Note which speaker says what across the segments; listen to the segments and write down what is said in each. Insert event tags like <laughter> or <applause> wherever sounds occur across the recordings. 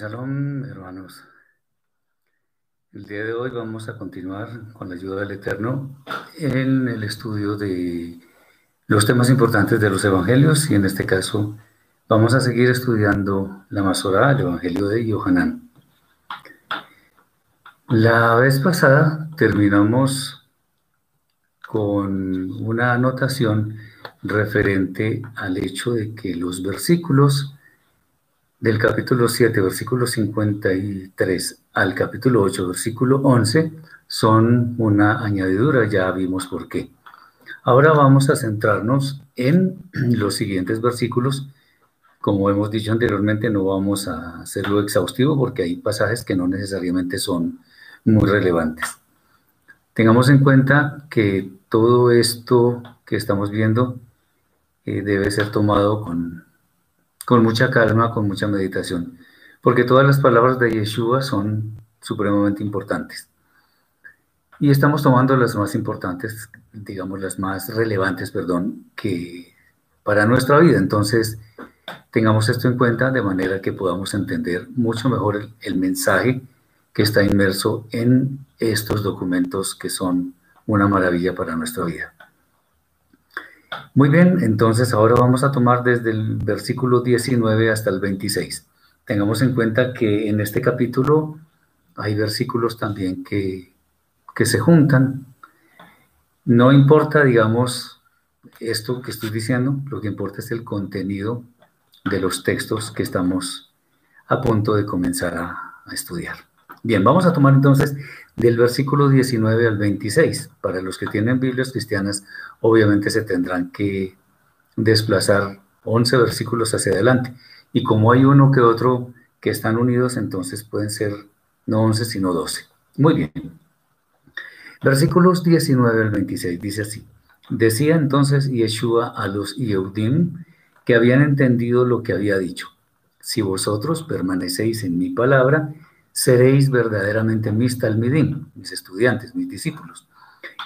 Speaker 1: Shalom, hermanos. El día de hoy vamos a continuar con la ayuda del Eterno en el estudio de los temas importantes de los evangelios y en este caso vamos a seguir estudiando la Masorá, el evangelio de Yohanan. La vez pasada terminamos con una anotación referente al hecho de que los versículos del capítulo 7, versículo 53 al capítulo 8, versículo 11, son una añadidura, ya vimos por qué. Ahora vamos a centrarnos en los siguientes versículos. Como hemos dicho anteriormente, no vamos a hacerlo exhaustivo porque hay pasajes que no necesariamente son muy relevantes. Tengamos en cuenta que todo esto que estamos viendo eh, debe ser tomado con con mucha calma, con mucha meditación, porque todas las palabras de Yeshua son supremamente importantes. Y estamos tomando las más importantes, digamos las más relevantes, perdón, que para nuestra vida. Entonces, tengamos esto en cuenta de manera que podamos entender mucho mejor el, el mensaje que está inmerso en estos documentos que son una maravilla para nuestra vida. Muy bien, entonces ahora vamos a tomar desde el versículo 19 hasta el 26. Tengamos en cuenta que en este capítulo hay versículos también que, que se juntan. No importa, digamos, esto que estoy diciendo, lo que importa es el contenido de los textos que estamos a punto de comenzar a, a estudiar. Bien, vamos a tomar entonces del versículo 19 al 26. Para los que tienen Biblias cristianas, obviamente se tendrán que desplazar 11 versículos hacia adelante. Y como hay uno que otro que están unidos, entonces pueden ser no 11, sino 12. Muy bien. Versículos 19 al 26 dice así. Decía entonces Yeshua a los Yehudim que habían entendido lo que había dicho. Si vosotros permanecéis en mi palabra, seréis verdaderamente mis talmidim, mis estudiantes, mis discípulos,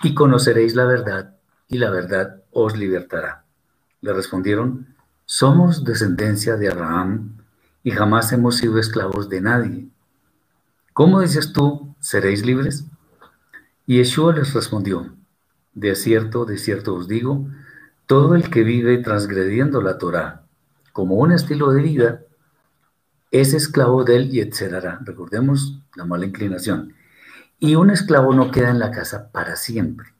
Speaker 1: y conoceréis la verdad, y la verdad os libertará. Le respondieron, somos descendencia de Abraham y jamás hemos sido esclavos de nadie. ¿Cómo dices tú, seréis libres? Y Yeshua les respondió, de cierto, de cierto os digo, todo el que vive transgrediendo la Torah como un estilo de vida, es esclavo del Yetzerara. Recordemos la mala inclinación. Y un esclavo no queda en la casa para siempre.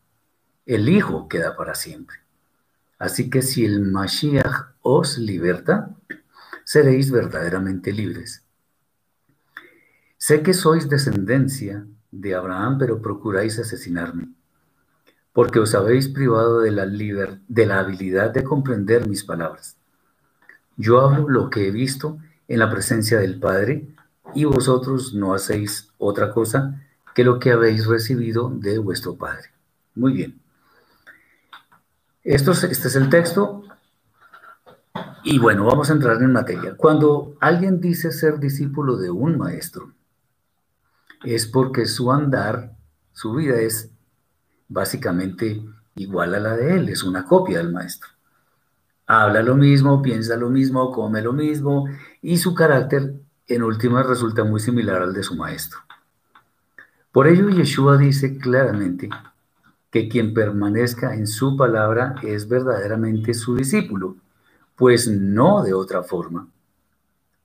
Speaker 1: El hijo queda para siempre. Así que si el Mashiach os liberta, seréis verdaderamente libres. Sé que sois descendencia de Abraham, pero procuráis asesinarme, porque os habéis privado de la, de la habilidad de comprender mis palabras. Yo hablo lo que he visto en la presencia del Padre, y vosotros no hacéis otra cosa que lo que habéis recibido de vuestro Padre. Muy bien. Esto este es el texto. Y bueno, vamos a entrar en materia. Cuando alguien dice ser discípulo de un maestro, es porque su andar, su vida es básicamente igual a la de él, es una copia del maestro habla lo mismo, piensa lo mismo, come lo mismo y su carácter en última resulta muy similar al de su maestro. Por ello Yeshua dice claramente que quien permanezca en su palabra es verdaderamente su discípulo, pues no de otra forma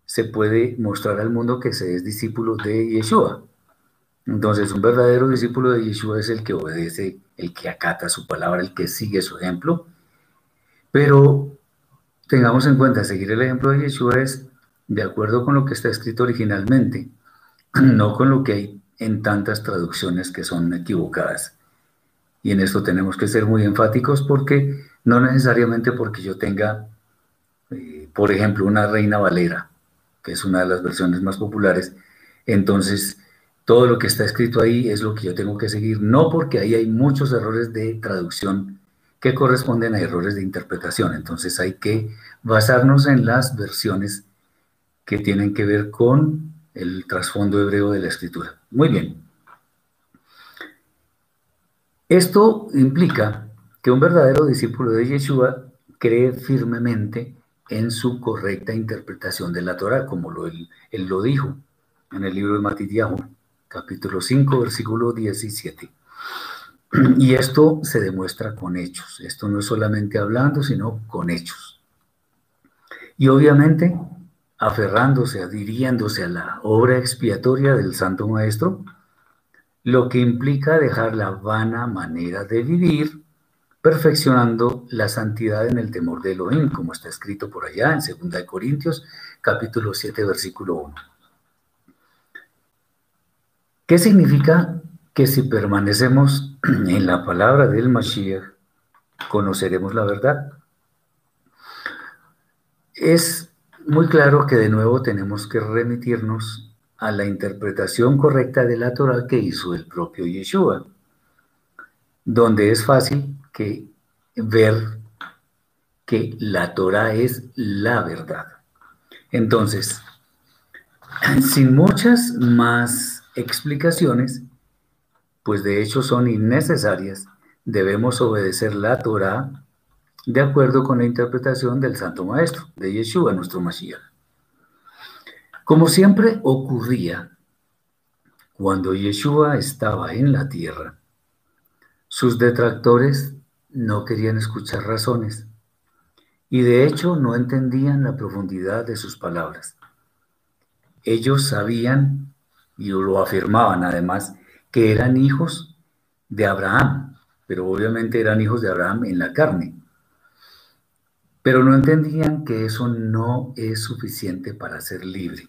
Speaker 1: se puede mostrar al mundo que se es discípulo de Yeshua. Entonces, un verdadero discípulo de Yeshua es el que obedece, el que acata su palabra, el que sigue su ejemplo pero tengamos en cuenta, seguir el ejemplo de Yeshua es de acuerdo con lo que está escrito originalmente, <clears throat> no con lo que hay en tantas traducciones que son equivocadas. Y en esto tenemos que ser muy enfáticos porque no necesariamente porque yo tenga, eh, por ejemplo, una Reina Valera, que es una de las versiones más populares, entonces todo lo que está escrito ahí es lo que yo tengo que seguir, no porque ahí hay muchos errores de traducción que corresponden a errores de interpretación. Entonces hay que basarnos en las versiones que tienen que ver con el trasfondo hebreo de la escritura. Muy bien. Esto implica que un verdadero discípulo de Yeshua cree firmemente en su correcta interpretación de la Torah, como lo, él, lo dijo en el libro de Matitiahu, capítulo 5, versículo 17. Y esto se demuestra con hechos. Esto no es solamente hablando, sino con hechos. Y obviamente, aferrándose, adhiriéndose a la obra expiatoria del Santo Maestro, lo que implica dejar la vana manera de vivir perfeccionando la santidad en el temor de Elohim, como está escrito por allá en 2 Corintios, capítulo 7, versículo 1. ¿Qué significa que si permanecemos <clears throat> en la palabra del Mashiach, conoceremos la verdad? Es muy claro que de nuevo tenemos que remitirnos a la interpretación correcta de la Torah que hizo el propio Yeshua, donde es fácil que ver que la Torah es la verdad. Entonces, sin muchas más explicaciones, pues de hecho son innecesarias, debemos obedecer la Torah de acuerdo con la interpretación del Santo Maestro, de Yeshua, nuestro Mashiach. Como siempre ocurría cuando Yeshua estaba en la tierra, sus detractores no querían escuchar razones y de hecho no entendían la profundidad de sus palabras. Ellos sabían, y lo afirmaban además, que eran hijos de Abraham, pero obviamente eran hijos de Abraham en la carne. Pero no entendían que eso no es suficiente para ser libre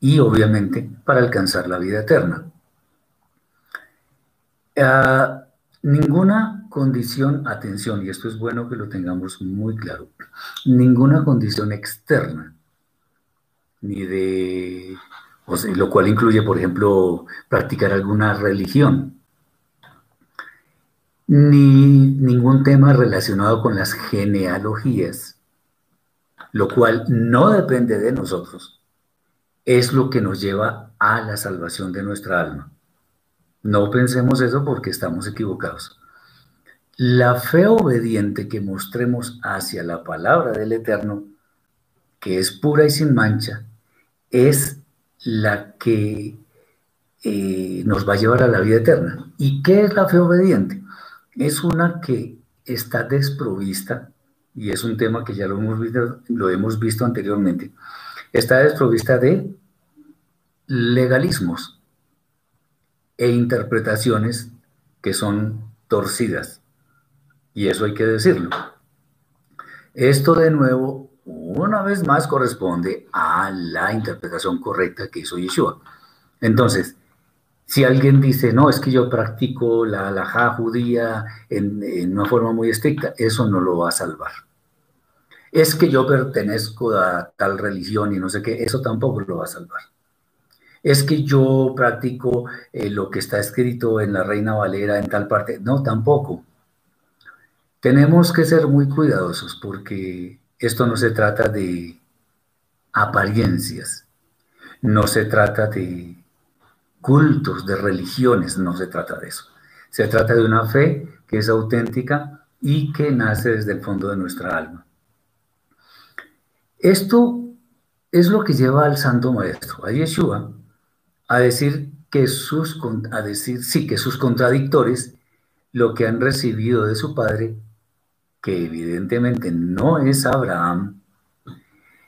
Speaker 1: y obviamente para alcanzar la vida eterna. Ah, Ninguna condición, atención, y esto es bueno que lo tengamos muy claro, ninguna condición externa, ni de, lo cual incluye, por ejemplo, practicar alguna religión, ni ningún tema relacionado con las genealogías, lo cual no depende de nosotros, es lo que nos lleva a la salvación de nuestra alma. No pensemos eso porque estamos equivocados. La fe obediente que mostremos hacia la palabra del Eterno, que es pura y sin mancha, es la que eh, nos va a llevar a la vida eterna. ¿Y qué es la fe obediente? Es una que está desprovista, y es un tema que ya lo hemos visto, lo hemos visto anteriormente, está desprovista de legalismos, e interpretaciones que son torcidas. Y eso hay que decirlo. Esto de nuevo, una vez más, corresponde a la interpretación correcta que hizo Yeshua. Entonces, si alguien dice, no, es que yo practico la halajá judía en, una forma muy estricta, eso no lo va a salvar. Es que yo pertenezco a tal religión y no sé qué, eso tampoco lo va a salvar es que yo practico eh, lo que está escrito en la Reina Valera en tal parte. No, tampoco. Tenemos que ser muy cuidadosos porque esto no se trata de apariencias, no se trata de cultos, de religiones, no se trata de eso. Se trata de una fe que es auténtica y que nace desde el fondo de nuestra alma. Esto es lo que lleva al Santo Maestro, a Yeshua, a decir que sus, a decir, sí, que sus contradictores, lo que han recibido de su padre, que evidentemente no es Abraham,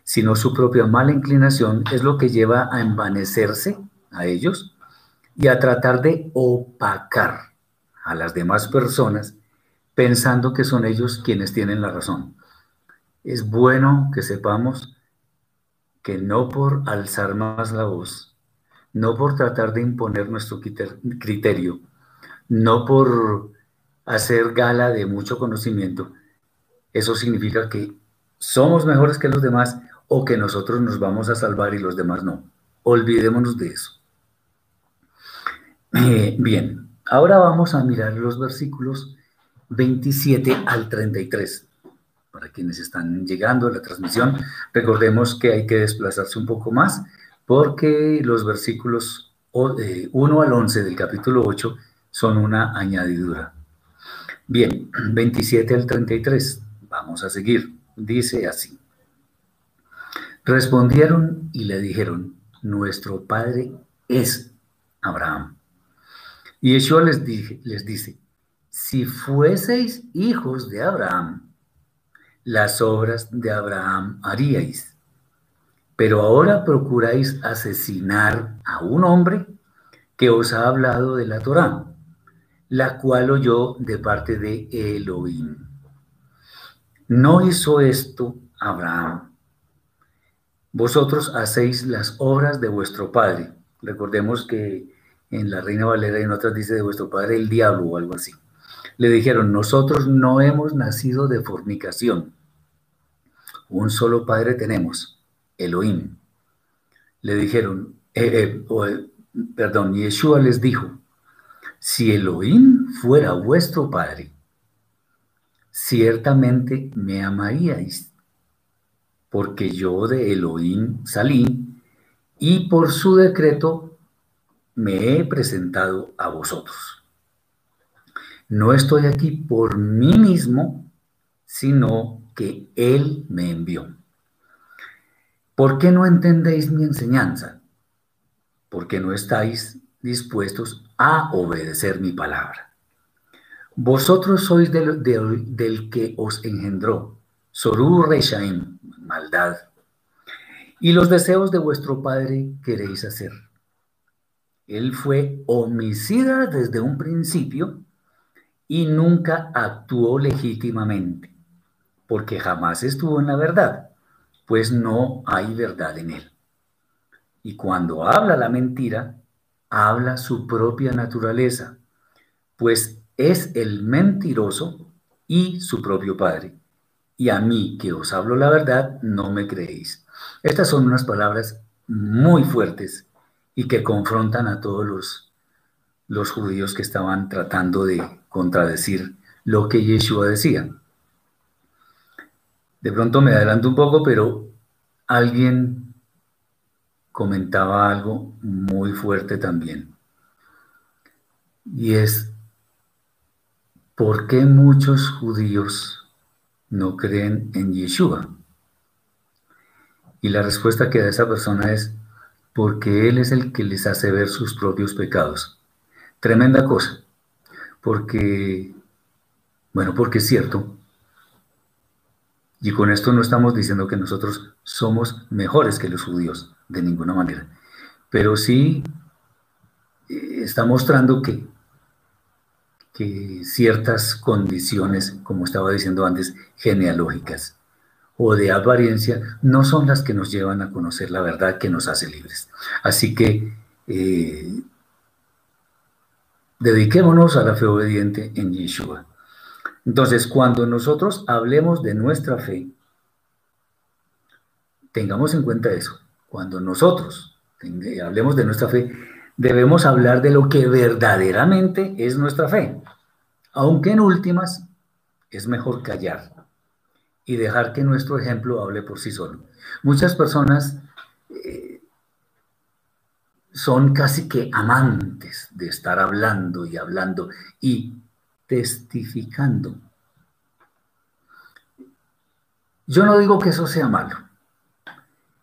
Speaker 1: sino su propia mala inclinación, es lo que lleva a envanecerse a ellos y a tratar de opacar a las demás personas pensando que son ellos quienes tienen la razón. Es bueno que sepamos que no por alzar más la voz, no por tratar de imponer nuestro criterio, no por hacer gala de mucho conocimiento, eso significa que somos mejores que los demás o que nosotros nos vamos a salvar y los demás no. Olvidémonos de eso. Eh, bien, ahora vamos a mirar los versículos 27 al 33. Para quienes están llegando a la transmisión, recordemos que hay que desplazarse un poco más porque los versículos 1 eh, al 11 del capítulo 8 son una añadidura. Bien, 27 al 33, vamos a seguir. Dice así. Respondieron y le dijeron, nuestro padre es Abraham. Y Yeshua les, les dice, si fueseis hijos de Abraham, las obras de Abraham haríais. Pero ahora procuráis asesinar a un hombre que os ha hablado de la Torá, la cual oyó de parte de Elohim. No hizo esto Abraham. Vosotros hacéis las obras de vuestro padre. Recordemos que en la Reina Valera y en otras dice de vuestro padre el diablo o algo así. Le dijeron, nosotros no hemos nacido de fornicación. Un solo padre tenemos, Elohim. Le dijeron, eh, eh, perdón, Yeshua les dijo, si Elohim fuera vuestro padre, ciertamente me amaríais, porque yo de Elohim salí y por su decreto me he presentado a vosotros. No estoy aquí por mí mismo, sino que Él me envió. ¿Por qué no entendéis mi enseñanza? Porque no estáis dispuestos a obedecer mi palabra. Vosotros sois del, que os engendró, Sorú Reshaim, maldad, y los deseos de vuestro padre queréis hacer. Él fue homicida desde un principio y nunca actuó legítimamente porque jamás estuvo en la verdad, pues no hay verdad en él. Y cuando habla la mentira, habla su propia naturaleza, pues es el mentiroso y su propio padre. Y a mí que os hablo la verdad, no me creéis. Estas son unas palabras muy fuertes y que confrontan a todos los, los judíos que estaban tratando de contradecir lo que Yeshua decía. De pronto me adelanto un poco, pero alguien comentaba algo muy fuerte también. Y es, ¿por qué muchos judíos no creen en Yeshua? Y la respuesta que da esa persona es, porque Él es el que les hace ver sus propios pecados. Tremenda cosa, porque, bueno, porque es cierto, y con esto no estamos diciendo que nosotros somos mejores que los judíos, de ninguna manera. Pero sí eh, está mostrando que, que ciertas condiciones, como estaba diciendo antes, genealógicas o de apariencia, no son las que nos llevan a conocer la verdad que nos hace libres. Así que eh, dediquémonos a la fe obediente en Yeshua. Entonces, cuando nosotros hablemos de nuestra fe, tengamos en cuenta eso. Cuando nosotros hablemos de nuestra fe, debemos hablar de lo que verdaderamente es nuestra fe. Aunque en últimas es mejor callar y dejar que nuestro ejemplo hable por sí solo. Muchas personas eh, son casi que amantes de estar hablando y hablando y testificando. Yo no digo que eso sea malo,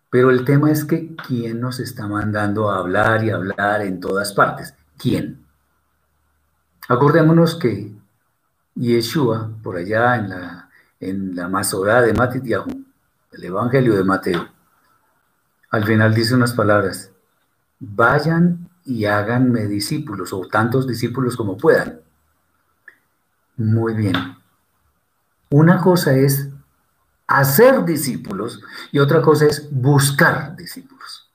Speaker 1: pero el tema es que ¿quién nos está mandando a hablar y hablar en todas partes? ¿Quién? Acordémonos que Yeshua, por allá en la, en la Masorá de Matitiahu, el Evangelio de Mateo, al final dice unas palabras, vayan y háganme discípulos, o tantos discípulos como puedan. Muy bien. Una cosa es hacer discípulos y otra cosa es buscar discípulos.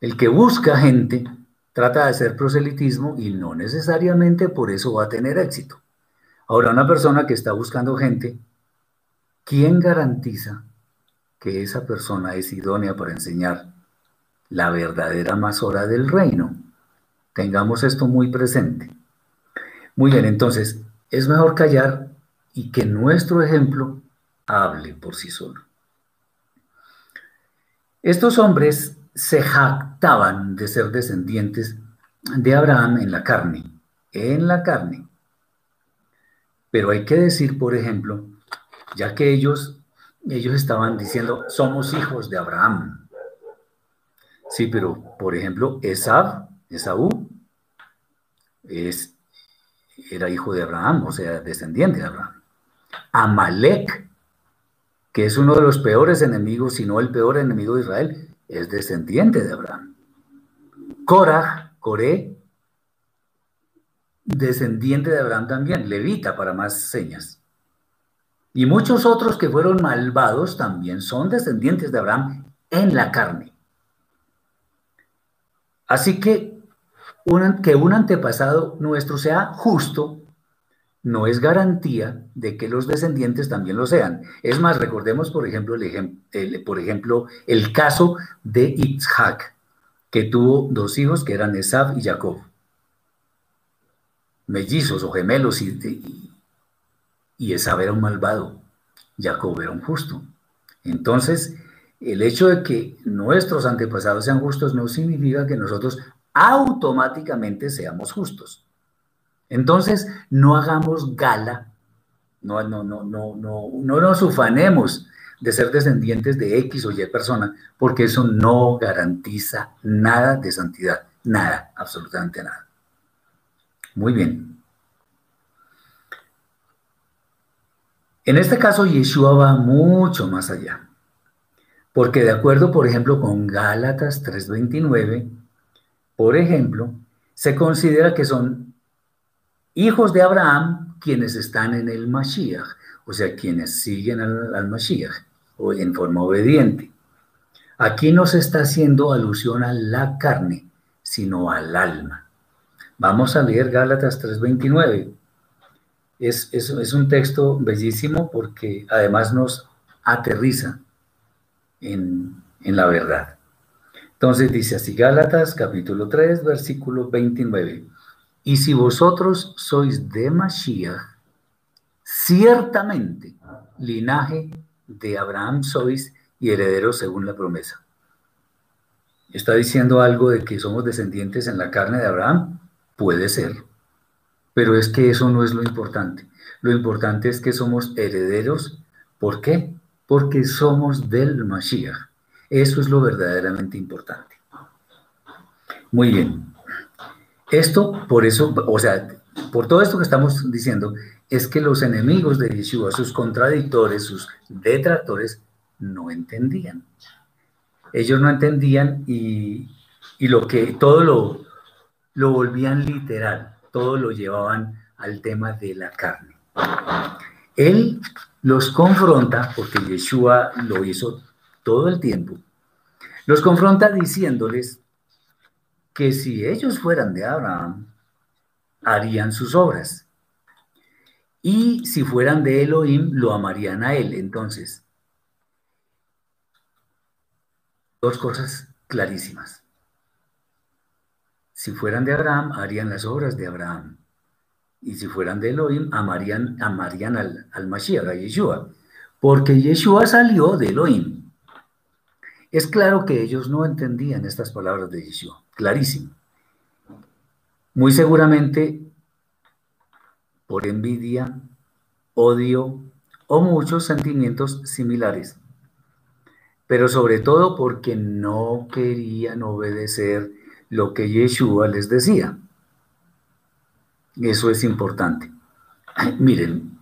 Speaker 1: El que busca gente trata de hacer proselitismo y no necesariamente por eso va a tener éxito. Ahora, una persona que está buscando gente, ¿quién garantiza que esa persona es idónea para enseñar la verdadera masora del reino? Tengamos esto muy presente. Muy bien, entonces, es mejor callar y que nuestro ejemplo hable por sí solo. Estos hombres se jactaban de ser descendientes de Abraham en la carne, en la carne. Pero hay que decir, por ejemplo, ya que ellos ellos estaban diciendo, somos hijos de Abraham. Sí, pero por ejemplo, Esab, Esaú, es, era hijo de Abraham, o sea, descendiente de Abraham. Amalek, que es uno de los peores enemigos, si no el peor enemigo de Israel, es descendiente de Abraham. Korah, Coré, descendiente de Abraham también, levita para más señas. Y muchos otros que fueron malvados también son descendientes de Abraham en la carne. Así que que un antepasado nuestro sea justo no es garantía de que los descendientes también lo sean. Es más, recordemos, por ejemplo, el, por ejemplo, el caso de Itzhak, que tuvo dos hijos que eran Esab y Jacob. Mellizos o gemelos, y, y era un malvado, Jacob era un justo. Entonces, el hecho de que nuestros antepasados sean justos no significa que nosotros automáticamente seamos justos. Entonces, no hagamos gala, no, no, no, no, no, no nos ufanemos de ser descendientes de X o Y persona, porque eso no garantiza nada de santidad, nada, absolutamente nada. Muy bien. En este caso, Yeshua va mucho más allá, porque de acuerdo, por ejemplo, con Gálatas 3:29, por ejemplo, se considera que son hijos de Abraham quienes están en el Mashiach, o sea, quienes siguen al, al Mashiach o en forma obediente. Aquí no se está haciendo alusión a la carne, sino al alma. Vamos a leer Gálatas 3:29. Es, es, un texto bellísimo porque además nos aterriza en, en la verdad. Entonces dice así Gálatas capítulo 3, versículo 29. Y si vosotros sois de Mashiach, ciertamente linaje de Abraham sois y herederos según la promesa. ¿Está diciendo algo de que somos descendientes en la carne de Abraham? Puede ser, pero es que eso no es lo importante. Lo importante es que somos herederos. ¿Por qué? Porque somos del Mashiach. Eso es lo verdaderamente importante. Muy bien. Esto, por eso, o sea, por todo esto que estamos diciendo, es que los enemigos de Yeshua, sus contradictores, sus detractores, no entendían. Ellos no entendían y, lo que todo lo, lo volvían literal, todo lo llevaban al tema de la carne. Él los confronta, porque Yeshua lo hizo todo el tiempo, los confronta diciéndoles que si ellos fueran de Abraham, harían sus obras. Y si fueran de Elohim, lo amarían a él. Entonces, dos cosas clarísimas. Si fueran de Abraham, harían las obras de Abraham. Y si fueran de Elohim, amarían, amarían al, al Mashiach, a Yeshua. Porque Yeshua salió de Elohim. Es claro que ellos no entendían estas palabras de Yeshua. Clarísimo. Muy seguramente por envidia, odio o muchos sentimientos similares, pero sobre todo porque no querían obedecer lo que Yeshua les decía. Eso es importante. Miren,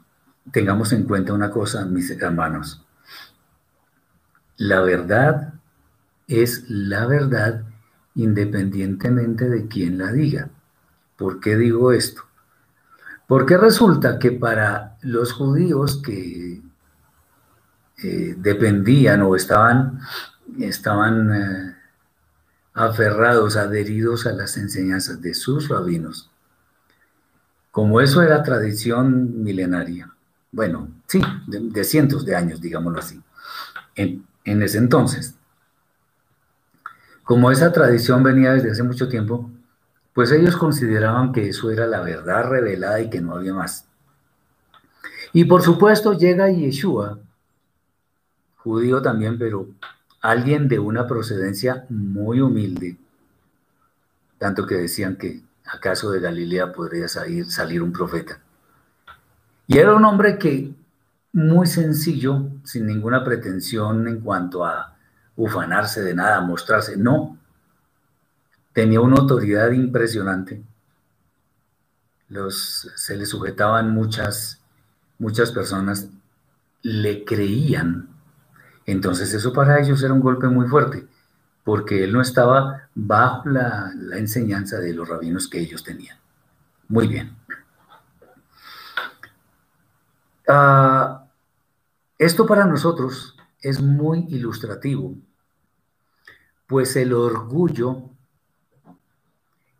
Speaker 1: tengamos en cuenta una cosa, mis hermanos. La verdad es la verdad independientemente de quién la diga. ¿Por qué digo esto? Porque resulta que para los judíos que eh, dependían o estaban, estaban eh, aferrados, adheridos a las enseñanzas de sus rabinos, como eso era tradición milenaria, bueno, sí, de, cientos de años, digámoslo así, en, en ese entonces. Como esa tradición venía desde hace mucho tiempo, pues ellos consideraban que eso era la verdad revelada y que no había más. Y por supuesto llega Yeshua, judío también, pero alguien de una procedencia muy humilde, tanto que decían que acaso de Galilea podría salir, un profeta. Y era un hombre que muy sencillo, sin ninguna pretensión en cuanto a ufanarse de nada, mostrarse. No, tenía una autoridad impresionante. Los, se le sujetaban muchas, muchas personas, le creían. Entonces eso para ellos era un golpe muy fuerte, porque él no estaba bajo la, enseñanza de los rabinos que ellos tenían. Muy bien. Uh, esto para nosotros es muy ilustrativo, pues el orgullo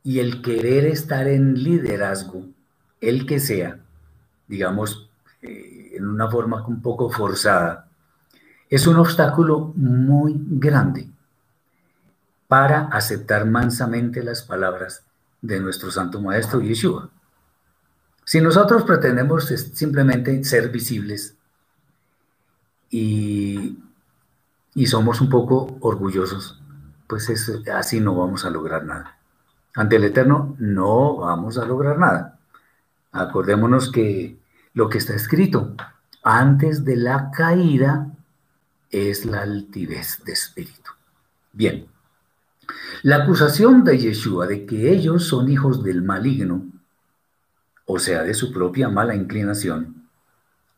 Speaker 1: y el querer estar en liderazgo, el que sea, digamos, eh, en una forma un poco forzada, es un obstáculo muy grande para aceptar mansamente las palabras de nuestro Santo Maestro Yeshua. Si nosotros pretendemos simplemente ser visibles y, somos un poco orgullosos, pues así no vamos a lograr nada. Ante el Eterno no vamos a lograr nada. Acordémonos que lo que está escrito antes de la caída es la altivez de espíritu. Bien, la acusación de Yeshua de que ellos son hijos del maligno, o sea, de su propia mala inclinación,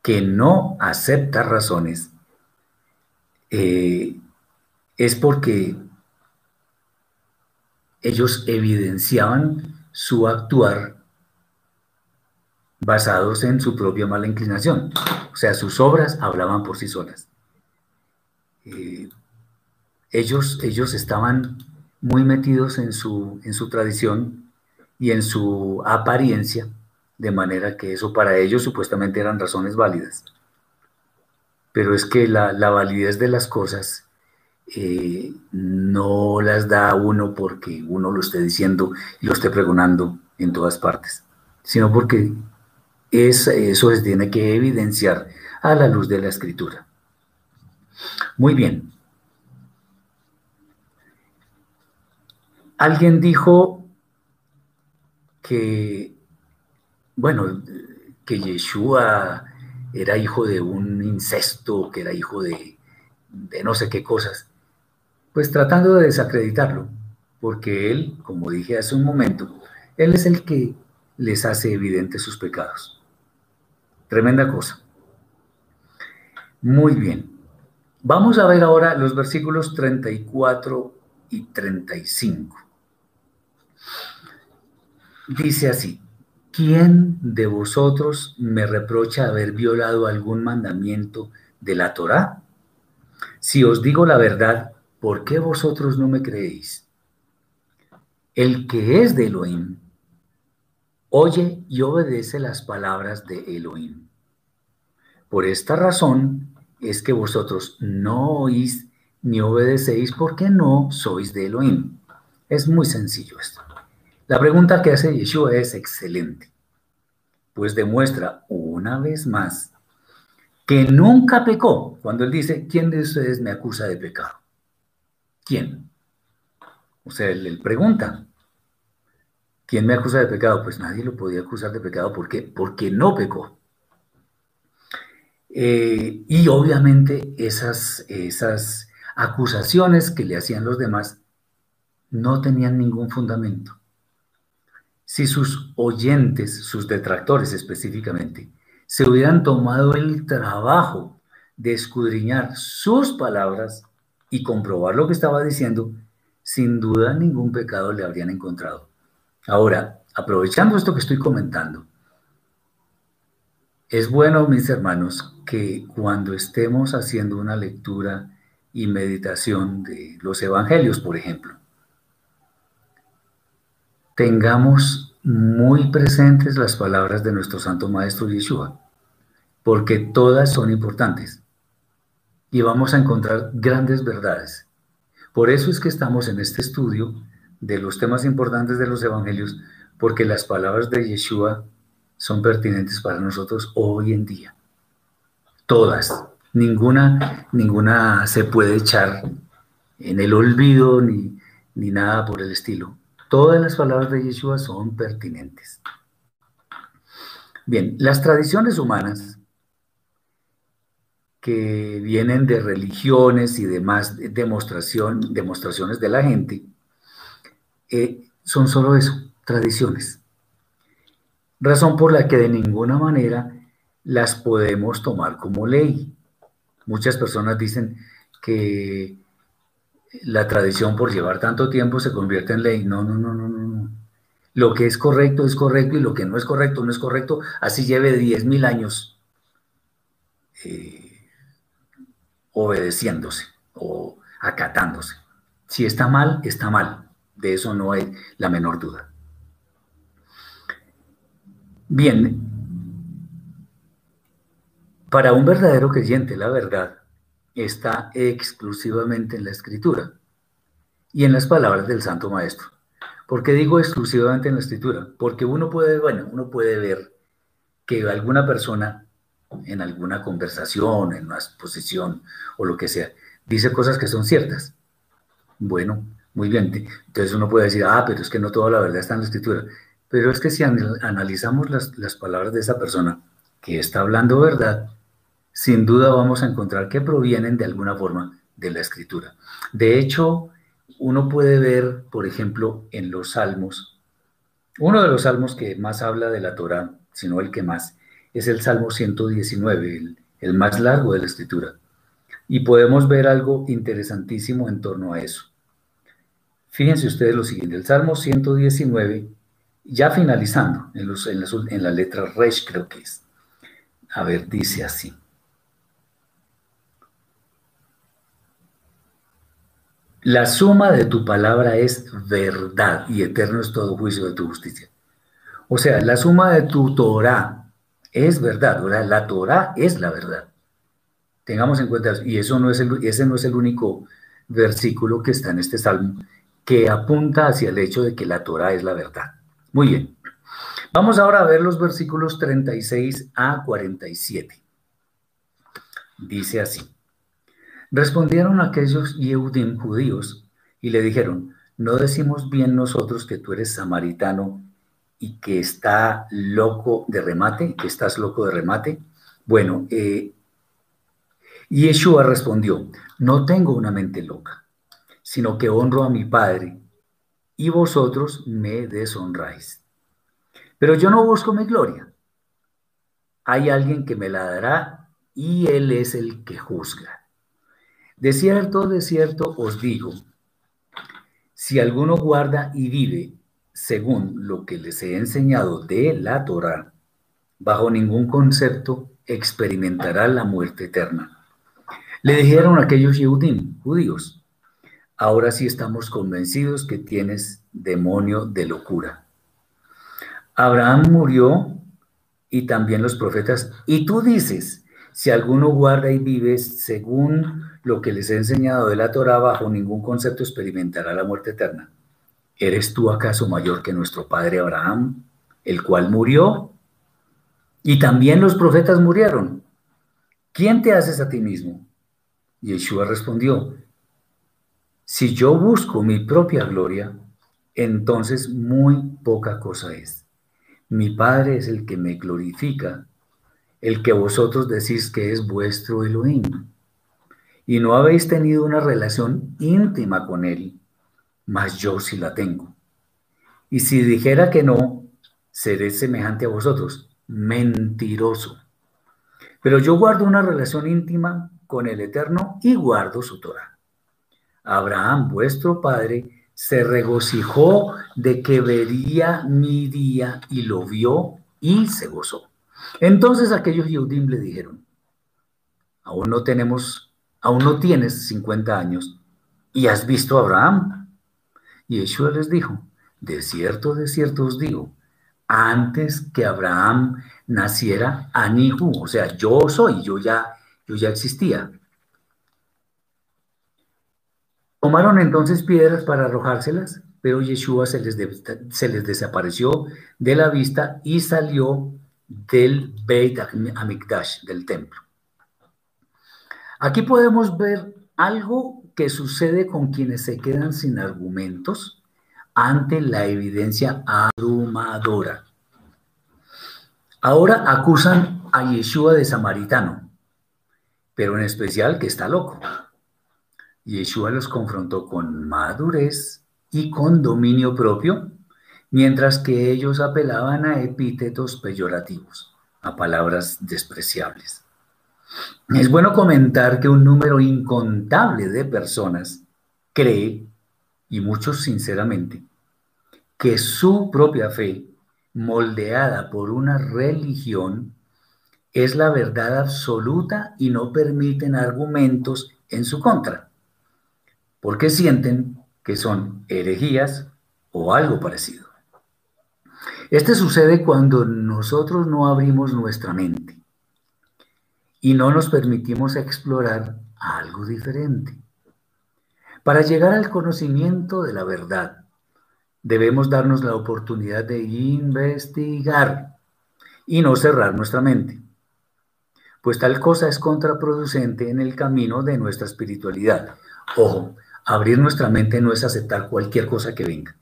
Speaker 1: que no acepta razones eh, es porque ellos evidenciaban su actuar basados en su propia mala inclinación. O sea, sus obras hablaban por sí solas. Eh, ellos, ellos estaban muy metidos en su, en su tradición y en su apariencia de manera que eso para ellos supuestamente eran razones válidas. Pero es que la, validez de las cosas eh, no las da uno porque uno lo esté diciendo y lo esté pregonando en todas partes, sino porque es, eso se tiene que evidenciar a la luz de la escritura. Muy bien. Alguien dijo que bueno, que Yeshua era hijo de un incesto, que era hijo de, no sé qué cosas, pues tratando de desacreditarlo, porque él, como dije hace un momento, él es el que les hace evidentes sus pecados. Tremenda cosa. Muy bien. Vamos a ver ahora los versículos 34 y 35. Dice así, ¿quién de vosotros me reprocha haber violado algún mandamiento de la Torá? Si os digo la verdad, ¿por qué vosotros no me creéis? El que es de Elohim, oye y obedece las palabras de Elohim. Por esta razón es que vosotros no oís ni obedecéis porque no sois de Elohim. Es muy sencillo esto. La pregunta que hace Yeshua es excelente, pues demuestra una vez más que nunca pecó cuando él dice, ¿quién de ustedes me acusa de pecado? ¿Quién? O sea, él, pregunta, ¿quién me acusa de pecado? Pues nadie lo podía acusar de pecado. ¿Por qué? Porque no pecó. Eh, y obviamente esas, esas acusaciones que le hacían los demás no tenían ningún fundamento si sus oyentes, sus detractores específicamente, se hubieran tomado el trabajo de escudriñar sus palabras y comprobar lo que estaba diciendo, sin duda ningún pecado le habrían encontrado. Ahora, aprovechando esto que estoy comentando, es bueno, mis hermanos, que cuando estemos haciendo una lectura y meditación de los evangelios, por ejemplo, tengamos muy presentes las palabras de nuestro Santo Maestro Yeshua, porque todas son importantes y vamos a encontrar grandes verdades. Por eso es que estamos en este estudio de los temas importantes de los evangelios, porque las palabras de Yeshua son pertinentes para nosotros hoy en día. Todas, ninguna, ninguna se puede echar en el olvido ni, ni nada por el estilo. Todas las palabras de Yeshua son pertinentes. Bien, las tradiciones humanas que vienen de religiones y demás demostración, demostraciones de la gente, eh, son solo eso, tradiciones. Razón por la que de ninguna manera las podemos tomar como ley. Muchas personas dicen que la tradición por llevar tanto tiempo se convierte en ley. No, no, no, no, no. Lo que es correcto es correcto y lo que no es correcto no es correcto. Así lleve 10.000 años eh, obedeciéndose o acatándose. Si está mal, está mal. De eso no hay la menor duda. Bien, para un verdadero creyente la verdad está exclusivamente en la escritura y en las palabras del Santo Maestro. ¿Por qué digo exclusivamente en la escritura? Porque uno puede, bueno, uno puede ver que alguna persona en alguna conversación, en una exposición o lo que sea, dice cosas que son ciertas. Bueno, muy bien. Entonces uno puede decir, ah, pero es que no toda la verdad está en la escritura. Pero es que si analizamos las, las palabras de esa persona que está hablando verdad, sin duda vamos a encontrar que provienen de alguna forma de la escritura. De hecho, uno puede ver, por ejemplo, en los salmos, uno de los salmos que más habla de la Torah, sino el que más, es el Salmo 119, el, más largo de la escritura. Y podemos ver algo interesantísimo en torno a eso. Fíjense ustedes lo siguiente, el Salmo 119, ya finalizando, en, en, en la letra Resh creo que es. A ver, dice así. La suma de tu palabra es verdad y eterno es todo juicio de tu justicia. O sea, la suma de tu Torah es verdad, ¿verdad? La Torah es la verdad. Tengamos en cuenta, y eso no es el, ese no es el único versículo que está en este salmo que apunta hacia el hecho de que la Torah es la verdad. Muy bien. Vamos ahora a ver los versículos 36 a 47. Dice así. Respondieron aquellos Yehudim judíos y le dijeron, ¿no decimos bien nosotros que tú eres samaritano y que está loco de remate, que estás loco de remate? Bueno, eh, Yeshua respondió, no tengo una mente loca, sino que honro a mi Padre y vosotros me deshonráis. Pero yo no busco mi gloria. Hay alguien que me la dará y él es el que juzga. De cierto, de cierto os digo, si alguno guarda y vive según lo que les he enseñado de la Torah, bajo ningún concepto experimentará la muerte eterna. Le dijeron aquellos Yehudim, judíos, ahora sí estamos convencidos que tienes demonio de locura. Abraham murió y también los profetas, y tú dices, si alguno guarda y vive según lo que les he enseñado de la Torah, bajo ningún concepto experimentará la muerte eterna. ¿Eres tú acaso mayor que nuestro padre Abraham, el cual murió? Y también los profetas murieron. ¿Quién te haces a ti mismo? Yeshua respondió, si yo busco mi propia gloria, entonces muy poca cosa es. Mi Padre es el que me glorifica, el que vosotros decís que es vuestro Elohim y no habéis tenido una relación íntima con Él, mas yo sí la tengo. Y si dijera que no, seré semejante a vosotros, mentiroso. Pero yo guardo una relación íntima con el Eterno y guardo su Torah. Abraham, vuestro padre, se regocijó de que vería mi día y lo vio y se gozó. Entonces aquellos Yehudim le dijeron, aún no tenemos aún no tienes 50 años y has visto a Abraham. Y Yeshua les dijo, de cierto, de cierto os digo, antes que Abraham naciera, Anihu, o sea, yo soy, yo ya, yo ya existía. Tomaron entonces piedras para arrojárselas, pero Yeshua se les, se les desapareció de la vista y salió del Beit Amikdash, del templo. Aquí podemos ver algo que sucede con quienes se quedan sin argumentos ante la evidencia abrumadora. Ahora acusan a Yeshua de samaritano, pero en especial que está loco. Yeshua los confrontó con madurez y con dominio propio, mientras que ellos apelaban a epítetos peyorativos, a palabras despreciables. Es bueno comentar que un número incontable de personas cree, y muchos sinceramente, que su propia fe, moldeada por una religión, es la verdad absoluta y no permiten argumentos en su contra, porque sienten que son herejías o algo parecido. Este sucede cuando nosotros no abrimos nuestra mente y no nos permitimos explorar algo diferente. Para llegar al conocimiento de la verdad, debemos darnos la oportunidad de investigar y no cerrar nuestra mente, pues tal cosa es contraproducente en el camino de nuestra espiritualidad. Ojo, abrir nuestra mente no es aceptar cualquier cosa que venga.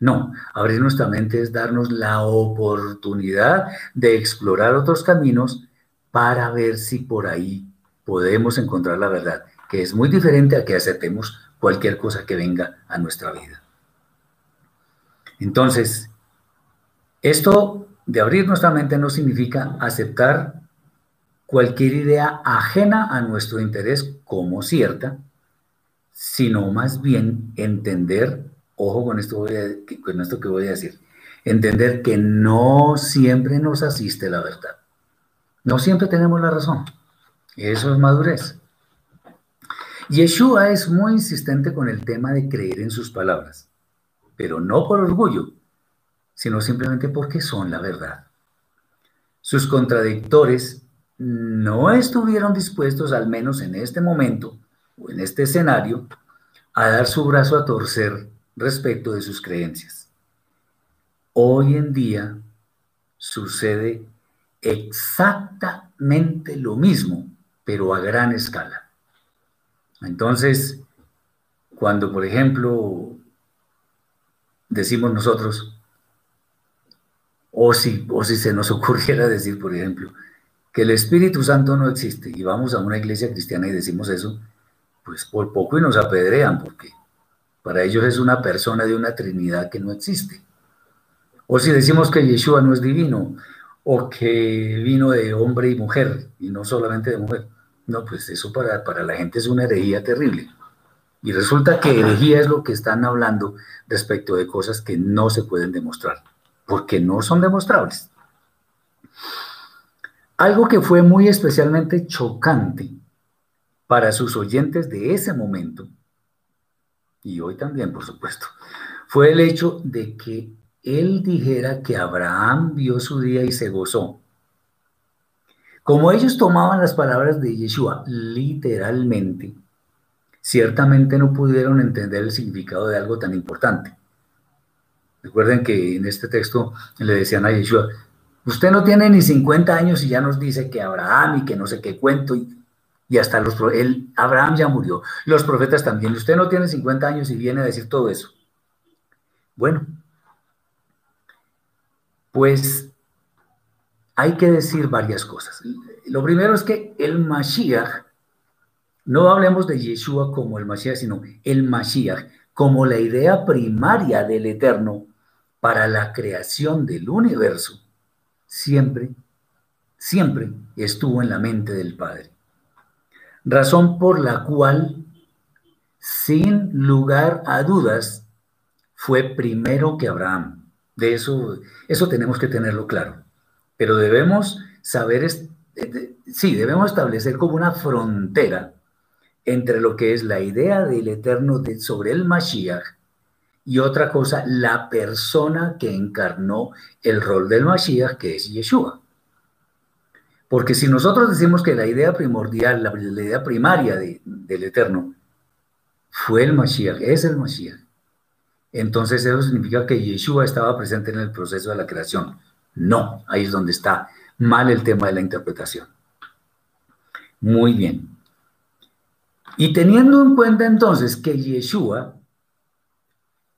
Speaker 1: No, abrir nuestra mente es darnos la oportunidad de explorar otros caminos para ver si por ahí podemos encontrar la verdad, que es muy diferente a que aceptemos cualquier cosa que venga a nuestra vida. Entonces, esto de abrir nuestra mente no significa aceptar cualquier idea ajena a nuestro interés como cierta, sino más bien entender, ojo con esto, con esto que voy a decir, entender que no siempre nos asiste la verdad. No siempre tenemos la razón. Eso es madurez. Yeshua es muy insistente con el tema de creer en sus palabras, pero no por orgullo, sino simplemente porque son la verdad. Sus contradictores no estuvieron dispuestos, al menos en este momento o en este escenario, a dar su brazo a torcer respecto de sus creencias. Hoy en día sucede exactamente lo mismo, pero a gran escala. Entonces, cuando, por ejemplo, decimos nosotros, o si, o si se nos <laughs> ocurriera decir, por ejemplo, que el Espíritu Santo no existe y vamos a una iglesia cristiana y decimos eso, pues por poco y nos apedrean, porque para ellos es una persona de una Trinidad que no existe. O si decimos que Yeshua no es divino, o que vino de hombre y mujer, y no solamente de mujer. No, pues eso para, para la gente es una herejía terrible. Y resulta que herejía es lo que están hablando respecto de cosas que no se pueden demostrar, porque no son demostrables. Algo que fue muy especialmente chocante para sus oyentes de ese momento, y hoy también, por supuesto, fue el hecho de que él dijera que Abraham vio su día y se gozó. Como ellos tomaban las palabras de Yeshua literalmente, ciertamente no pudieron entender el significado de algo tan importante. Recuerden que en este texto le decían a Yeshua, usted no tiene ni 50 años y ya nos dice que Abraham y que no sé qué cuento y, y hasta los Abraham ya murió, los profetas también, usted no tiene 50 años y viene a decir todo eso. Bueno, pues hay que decir varias cosas. Lo primero es que el Mashiach, no hablemos de Yeshua como el Mashiach, sino el Mashiach como la idea primaria del Eterno para la creación del universo, siempre, siempre estuvo en la mente del Padre. Razón por la cual, sin lugar a dudas, fue primero que Abraham. De eso, eso tenemos que tenerlo claro. Pero debemos saber, eh, sí, debemos establecer como una frontera entre lo que es la idea del Eterno sobre el Mashiach y otra cosa, la persona que encarnó el rol del Mashiach, que es Yeshua. Porque si nosotros decimos que la idea primordial, la, idea primaria del Eterno fue el Mashiach, es el Mashiach, entonces eso significa que Yeshua estaba presente en el proceso de la creación. No, ahí es donde está mal el tema de la interpretación. Muy bien. Y teniendo en cuenta entonces que Yeshua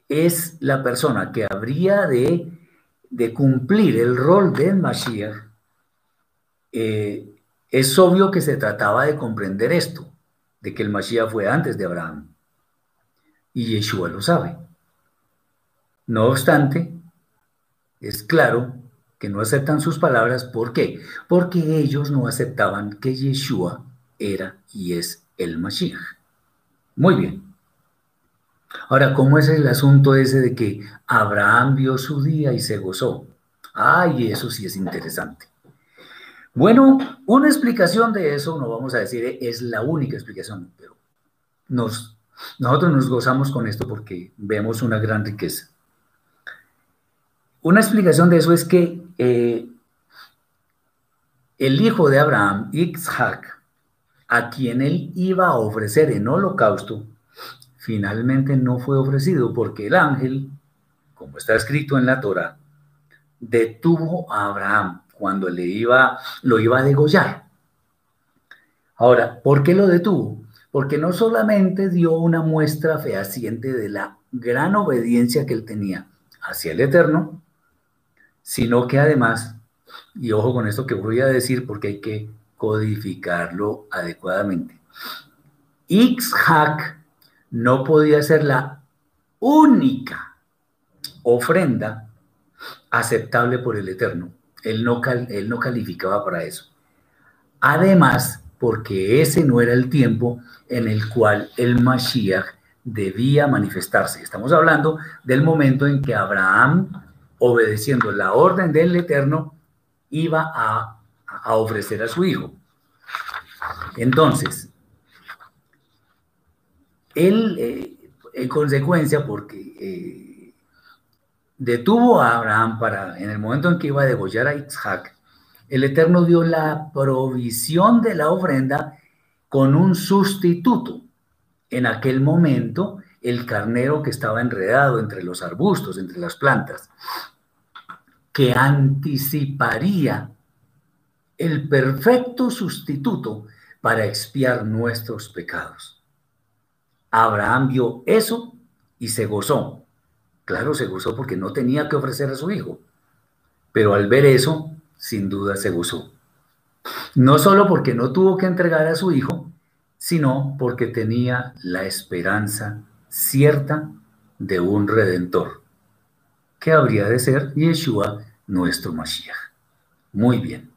Speaker 1: es la persona que habría de, cumplir el rol del Mashiach, eh, Es obvio que se trataba de comprender esto, de que el Mashiach fue antes de Abraham. Y Yeshua lo sabe. No obstante, es claro que no aceptan sus palabras. ¿Por qué? Porque ellos no aceptaban que Yeshua era y es el Mashiach. Muy bien. Ahora, ¿cómo es el asunto ese de que Abraham vio su día y se gozó? Ay, eso sí es interesante. Bueno, una explicación de eso, no vamos a decir, es la única explicación, pero nos, nosotros nos gozamos con esto porque vemos una gran riqueza. Una explicación de eso es que eh, el hijo de Abraham, Isaac, a quien él iba a ofrecer en holocausto, finalmente no fue ofrecido porque el ángel, como está escrito en la Torah, detuvo a Abraham cuando le iba, lo iba a degollar. Ahora, ¿por qué lo detuvo? Porque no solamente dio una muestra fehaciente de la gran obediencia que él tenía hacia el Eterno, sino que además, y ojo con esto que voy a decir porque hay que codificarlo adecuadamente, Ixhac no podía ser la única ofrenda aceptable por el Eterno. Él no, él no calificaba para eso. Además, porque ese no era el tiempo en el cual el Mashiach debía manifestarse. Estamos hablando del momento en que Abraham, obedeciendo la orden del Eterno, iba a, ofrecer a su hijo. Entonces, él, eh, en consecuencia, porque eh, detuvo a Abraham para, en el momento en que iba a degollar a Isaac, el Eterno dio la provisión de la ofrenda con un sustituto. En aquel momento, el carnero que estaba enredado entre los arbustos, entre las plantas, que anticiparía el perfecto sustituto para expiar nuestros pecados. Abraham vio eso y se gozó Claro, se gozó porque no tenía que ofrecer a su hijo. Pero al ver eso, sin duda se gozó. No solo porque no tuvo que entregar a su hijo, sino porque tenía la esperanza cierta de un redentor, que habría de ser Yeshua, nuestro Mashiach. Muy bien.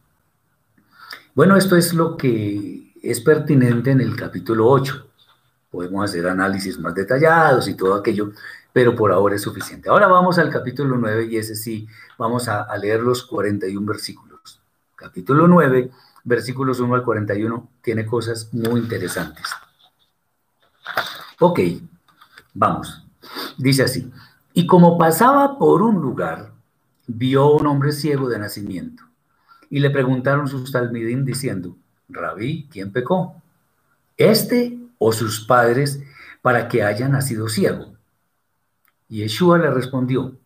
Speaker 1: Bueno, esto es lo que es pertinente en el capítulo 8. Podemos hacer análisis más detallados y todo aquello, pero por ahora es suficiente. Ahora vamos al capítulo 9 y ese sí, vamos a, leer los 41 versículos. Capítulo 9, versículos 1 al 41, tiene cosas muy interesantes. Ok, vamos. Dice así, y como pasaba por un lugar, vio un hombre ciego de nacimiento, y le preguntaron sus talmidim diciendo, Rabí, ¿quién pecó? ¿Este o sus padres para que haya nacido ciego? Y Yeshua le respondió,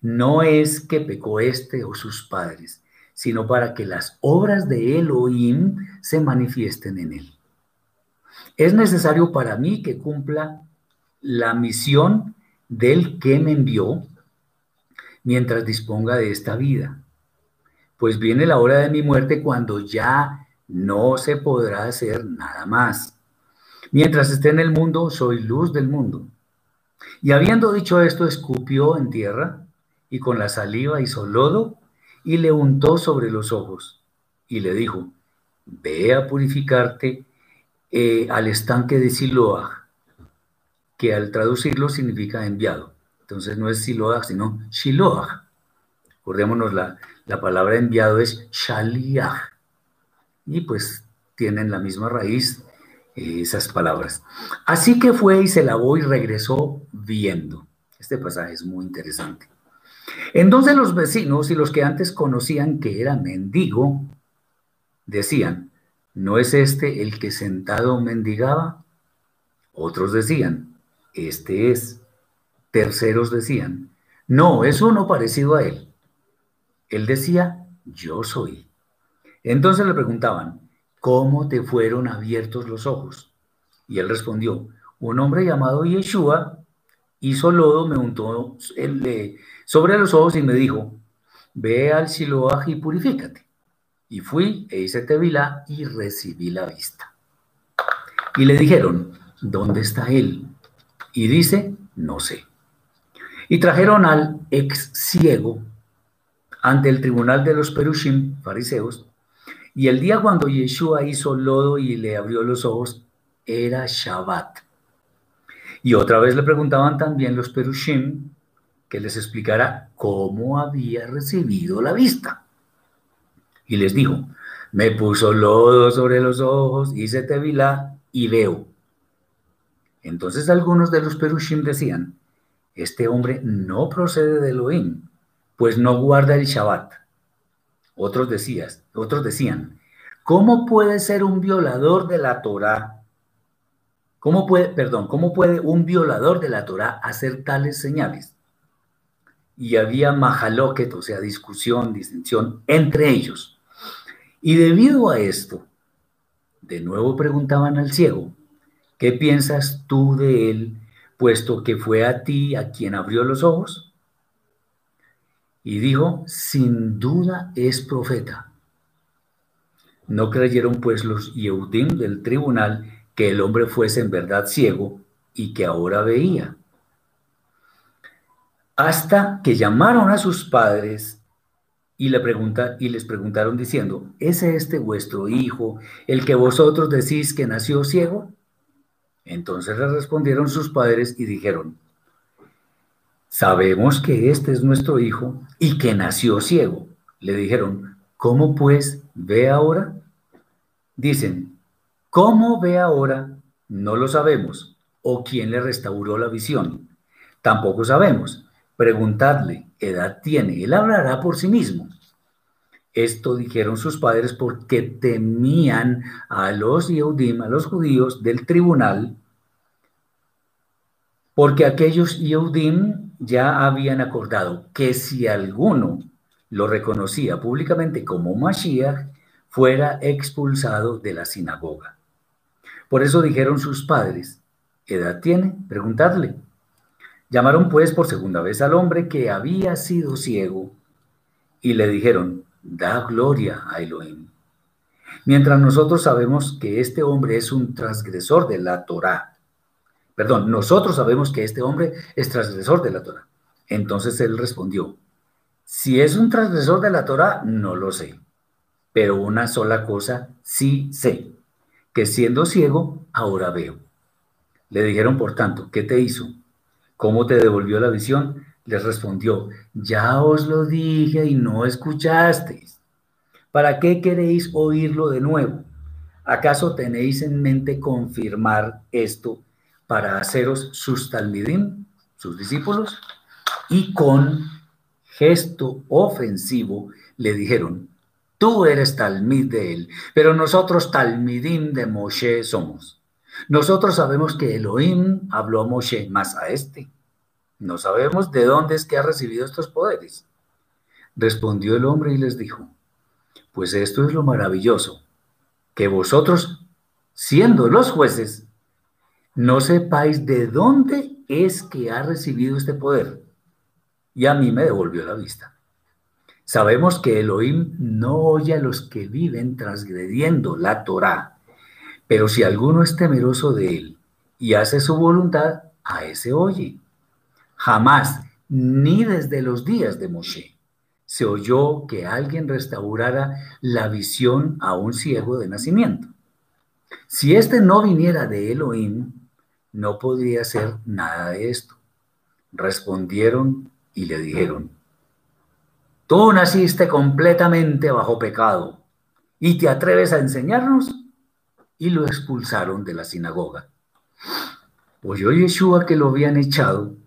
Speaker 1: no es que pecó este o sus padres, sino para que las obras de Elohim se manifiesten en él. Es necesario para mí que cumpla la misión del que me envió mientras disponga de esta vida. Pues viene la hora de mi muerte cuando ya no se podrá hacer nada más. Mientras esté en el mundo, soy luz del mundo. Y habiendo dicho esto, escupió en tierra y con la saliva hizo lodo y le untó sobre los ojos y le dijo, ve a purificarte eh, al estanque de Siloah, que al traducirlo significa enviado. Entonces no es Siloah, sino Shiloah. Acordémonos, la, la palabra enviado es Shaliach. Y pues tienen la misma raíz esas palabras. Así que fue y se lavó y regresó viendo. Este pasaje es muy interesante. Entonces los vecinos y los que antes conocían que era mendigo, decían, ¿no es este el que sentado mendigaba? Otros decían, este es. Terceros decían, no, es uno parecido a él. Él decía, yo soy. Entonces le preguntaban, ¿cómo te fueron abiertos los ojos? Y él respondió, un hombre llamado Yeshua hizo lodo, me untó sobre los ojos y me dijo, ve al Siloaj y purifícate. Y fui e hice tevilá y recibí la vista. Y le dijeron, ¿dónde está él? Y dice, no sé. Y trajeron al ex ciego ante el tribunal de los perushim, fariseos, y el día cuando Yeshua hizo lodo y le abrió los ojos, era Shabbat. Y otra vez le preguntaban también los perushim que les explicara cómo había recibido la vista. Y les dijo, me puso lodo sobre los ojos, hice tevilá y veo. Entonces algunos de los perushim decían, este hombre no procede de Elohim, pues no guarda el Shabbat. Otros, decías, otros decían, ¿cómo puede ser un violador de la Torá? ¿Cómo puede, perdón, cómo puede un violador de la Torá hacer tales señales? Y había majaloquet, o sea, discusión, disensión entre ellos. Y debido a esto, de nuevo preguntaban al ciego, ¿qué piensas tú de él, puesto que fue a ti a quien abrió los ojos? y dijo, sin duda es profeta. No creyeron pues los Yehudim del tribunal que el hombre fuese en verdad ciego y que ahora veía. Hasta que llamaron a sus padres y, le y les preguntaron diciendo, ¿es este vuestro hijo el que vosotros decís que nació ciego? Entonces le respondieron sus padres y dijeron, Sabemos que este es nuestro hijo y que nació ciego. Le dijeron, ¿cómo pues ve ahora? Dicen, ¿cómo ve ahora? No lo sabemos. ¿O quién le restauró la visión? Tampoco sabemos. Preguntadle, ¿qué edad tiene? Él hablará por sí mismo. Esto dijeron sus padres porque temían a los Yehudim, a los judíos del tribunal, porque aquellos Yehudim ya habían acordado que si alguno lo reconocía públicamente como Mashiach, fuera expulsado de la sinagoga. Por eso dijeron sus padres, ¿qué edad tiene? Preguntadle. Llamaron pues por segunda vez al hombre que había sido ciego y le dijeron, da gloria a Elohim. Mientras nosotros sabemos que este hombre es un transgresor de la Torá, Perdón, nosotros sabemos que este hombre es transgresor de la Torah. Entonces él respondió, si es un transgresor de la Torah, no lo sé. Pero una sola cosa sí sé, que siendo ciego, ahora veo. Le dijeron, por tanto, ¿qué te hizo? ¿Cómo te devolvió la visión? Les respondió, ya os lo dije y no escuchasteis. ¿Para qué queréis oírlo de nuevo? ¿Acaso tenéis en mente confirmar esto para haceros sus talmidim, sus discípulos, y con gesto ofensivo le dijeron, tú eres talmid de él, pero nosotros talmidim de Moshe somos. Nosotros sabemos que Elohim habló a Moshe, más a este. No sabemos de dónde es que ha recibido estos poderes. Respondió el hombre y les dijo, pues esto es lo maravilloso, que vosotros, siendo los jueces, no sepáis de dónde es que ha recibido este poder. Y a mí me devolvió la vista. Sabemos que Elohim no oye a los que viven transgrediendo la Torá, pero si alguno es temeroso de él y hace su voluntad, a ese oye. Jamás, ni desde los días de Moshe, se oyó que alguien restaurara la visión a un ciego de nacimiento. Si éste no viniera de Elohim, no podría ser nada de esto. Respondieron y le dijeron, tú naciste completamente bajo pecado y te atreves a enseñarnos y lo expulsaron de la sinagoga. Oyó Yeshua que lo habían echado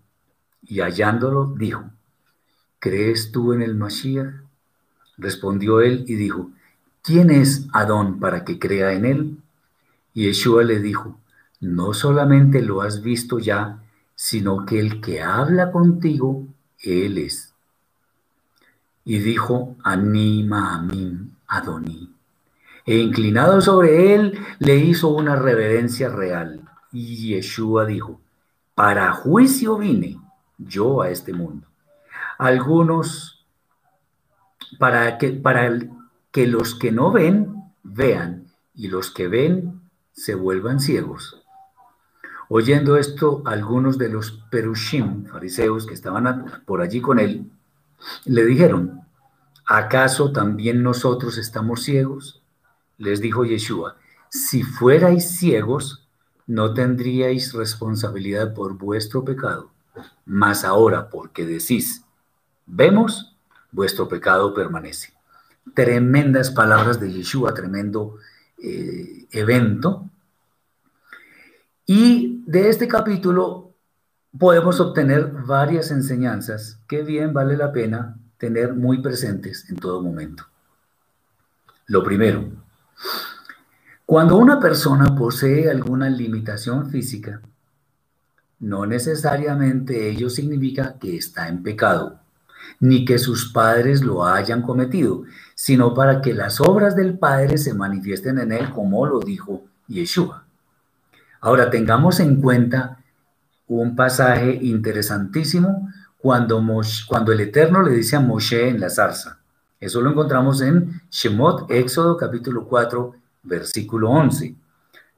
Speaker 1: y hallándolo dijo, ¿crees tú en el Mashiach? Respondió él y dijo, ¿quién es Adón para que crea en él? Y Yeshua le dijo, no solamente lo has visto ya, sino que el que habla contigo, Él es. Y dijo, Anima a mí, Adoní. E inclinado sobre él, le hizo una reverencia real. Y Yeshua dijo, para juicio vine yo a este mundo. Algunos, para que, para que los que no ven, vean, y los que ven, se vuelvan ciegos. Oyendo esto, algunos de los perushim, fariseos que estaban por allí con él, le dijeron, ¿acaso también nosotros estamos ciegos? Les dijo Yeshua, si fuerais ciegos, no tendríais responsabilidad por vuestro pecado, mas ahora porque decís, vemos, vuestro pecado permanece. Tremendas palabras de Yeshua, tremendo eh, evento. Y de este capítulo podemos obtener varias enseñanzas que bien vale la pena tener muy presentes en todo momento. Lo primero, cuando una persona posee alguna limitación física, no necesariamente ello significa que está en pecado, ni que sus padres lo hayan cometido, sino para que las obras del Padre se manifiesten en él, como lo dijo Yeshua. Ahora tengamos en cuenta un pasaje interesantísimo cuando, el Eterno le dice a Moshe en la zarza. Eso lo encontramos en Shemot, Éxodo capítulo 4, versículo 11.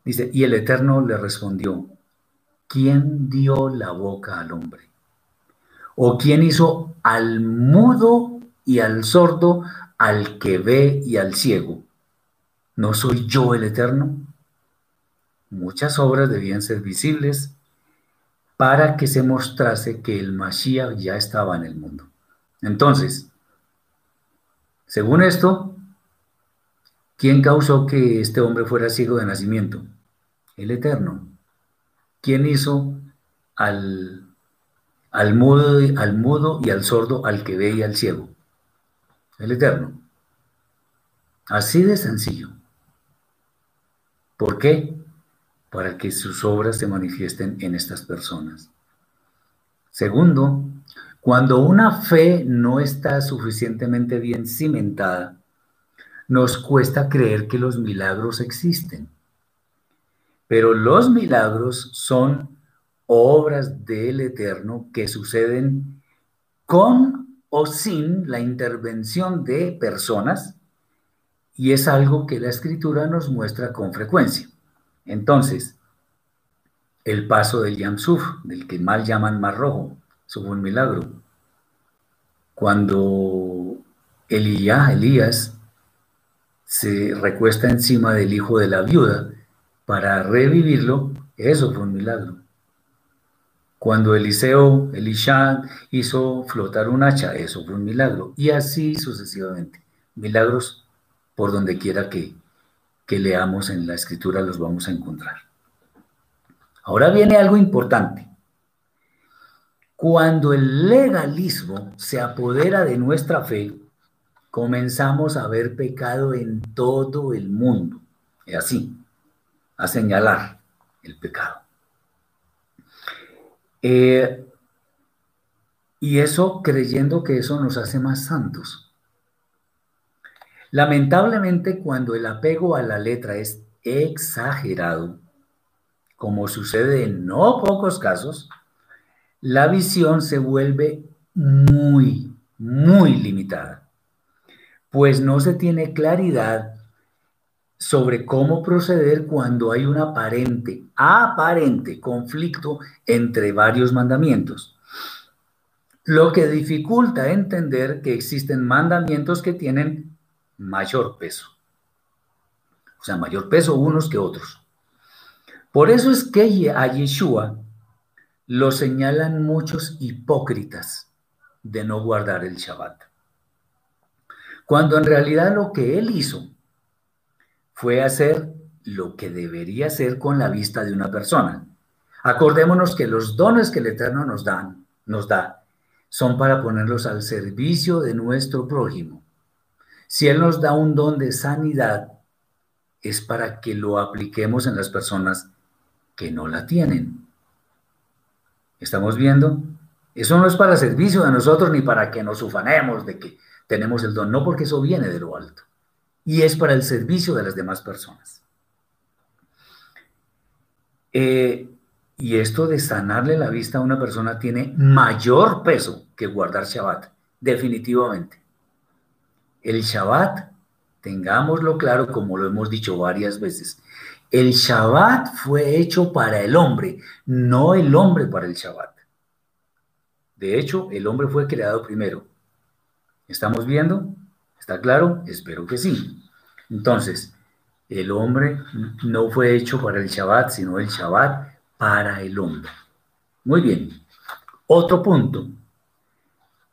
Speaker 1: Dice, y el Eterno le respondió, ¿quién dio la boca al hombre? ¿O quién hizo al mudo y al sordo, al que ve y al ciego? ¿No soy yo el Eterno? Muchas obras debían ser visibles para que se mostrase que el Mashiach ya estaba en el mundo. Entonces, según esto, ¿quién causó que este hombre fuera ciego de nacimiento? El Eterno. ¿Quién hizo al al mudo, al mudo y al sordo, al que ve y al ciego. El Eterno. Así de sencillo. ¿Por qué? Para que sus obras se manifiesten en estas personas. Segundo, cuando una fe no está suficientemente bien cimentada, nos cuesta creer que los milagros existen. Pero los milagros son obras del Eterno que suceden con o sin la intervención de personas y es algo que la escritura nos muestra con frecuencia. Entonces, el paso del Yamsuf, del que mal llaman Mar Rojo, un milagro. Cuando Elías, Elías se recuesta encima del hijo de la viuda para revivirlo, eso fue un milagro. Cuando Eliseo, Elisha hizo flotar un hacha, eso fue un milagro. Y así sucesivamente. Milagros por donde quiera que, que leamos en la escritura los vamos a encontrar. Ahora viene algo importante. Cuando el legalismo se apodera de nuestra fe, comenzamos a ver pecado en todo el mundo. Es así, a señalar el pecado. Eh, y eso creyendo que eso nos hace más santos. Lamentablemente cuando el apego a la letra es exagerado, como sucede en no pocos casos, la visión se vuelve muy, muy limitada, pues no se tiene claridad sobre cómo proceder cuando hay un aparente, aparente conflicto entre varios mandamientos, lo que dificulta entender que existen mandamientos que tienen mayor peso, o sea, mayor peso unos que otros. Por eso es que a Yeshua lo señalan muchos hipócritas de no guardar el Shabbat, cuando en realidad lo que él hizo fue hacer lo que debería hacer con la vista de una persona. Acordémonos que los dones que el Eterno nos, dan, nos da son para ponerlos al servicio de nuestro prójimo. Si Él nos da un don de sanidad, es para que lo apliquemos en las personas que no la tienen. ¿Estamos viendo? Eso no es para servicio de nosotros ni para que nos ufanemos de que tenemos el don, no porque eso viene de lo alto y es para el servicio de las demás personas. Eh, y esto de sanarle la vista a una persona tiene mayor peso que guardar Shabbat, definitivamente. El Shabbat tengámoslo claro como lo hemos dicho varias veces. El Shabbat fue hecho para el hombre, no el hombre para el Shabbat. De hecho, el hombre fue creado primero. ¿Estamos viendo? ¿Está claro? Espero que sí. Entonces, el hombre no fue hecho para el Shabbat, sino el Shabbat para el hombre. Muy bien. Otro punto.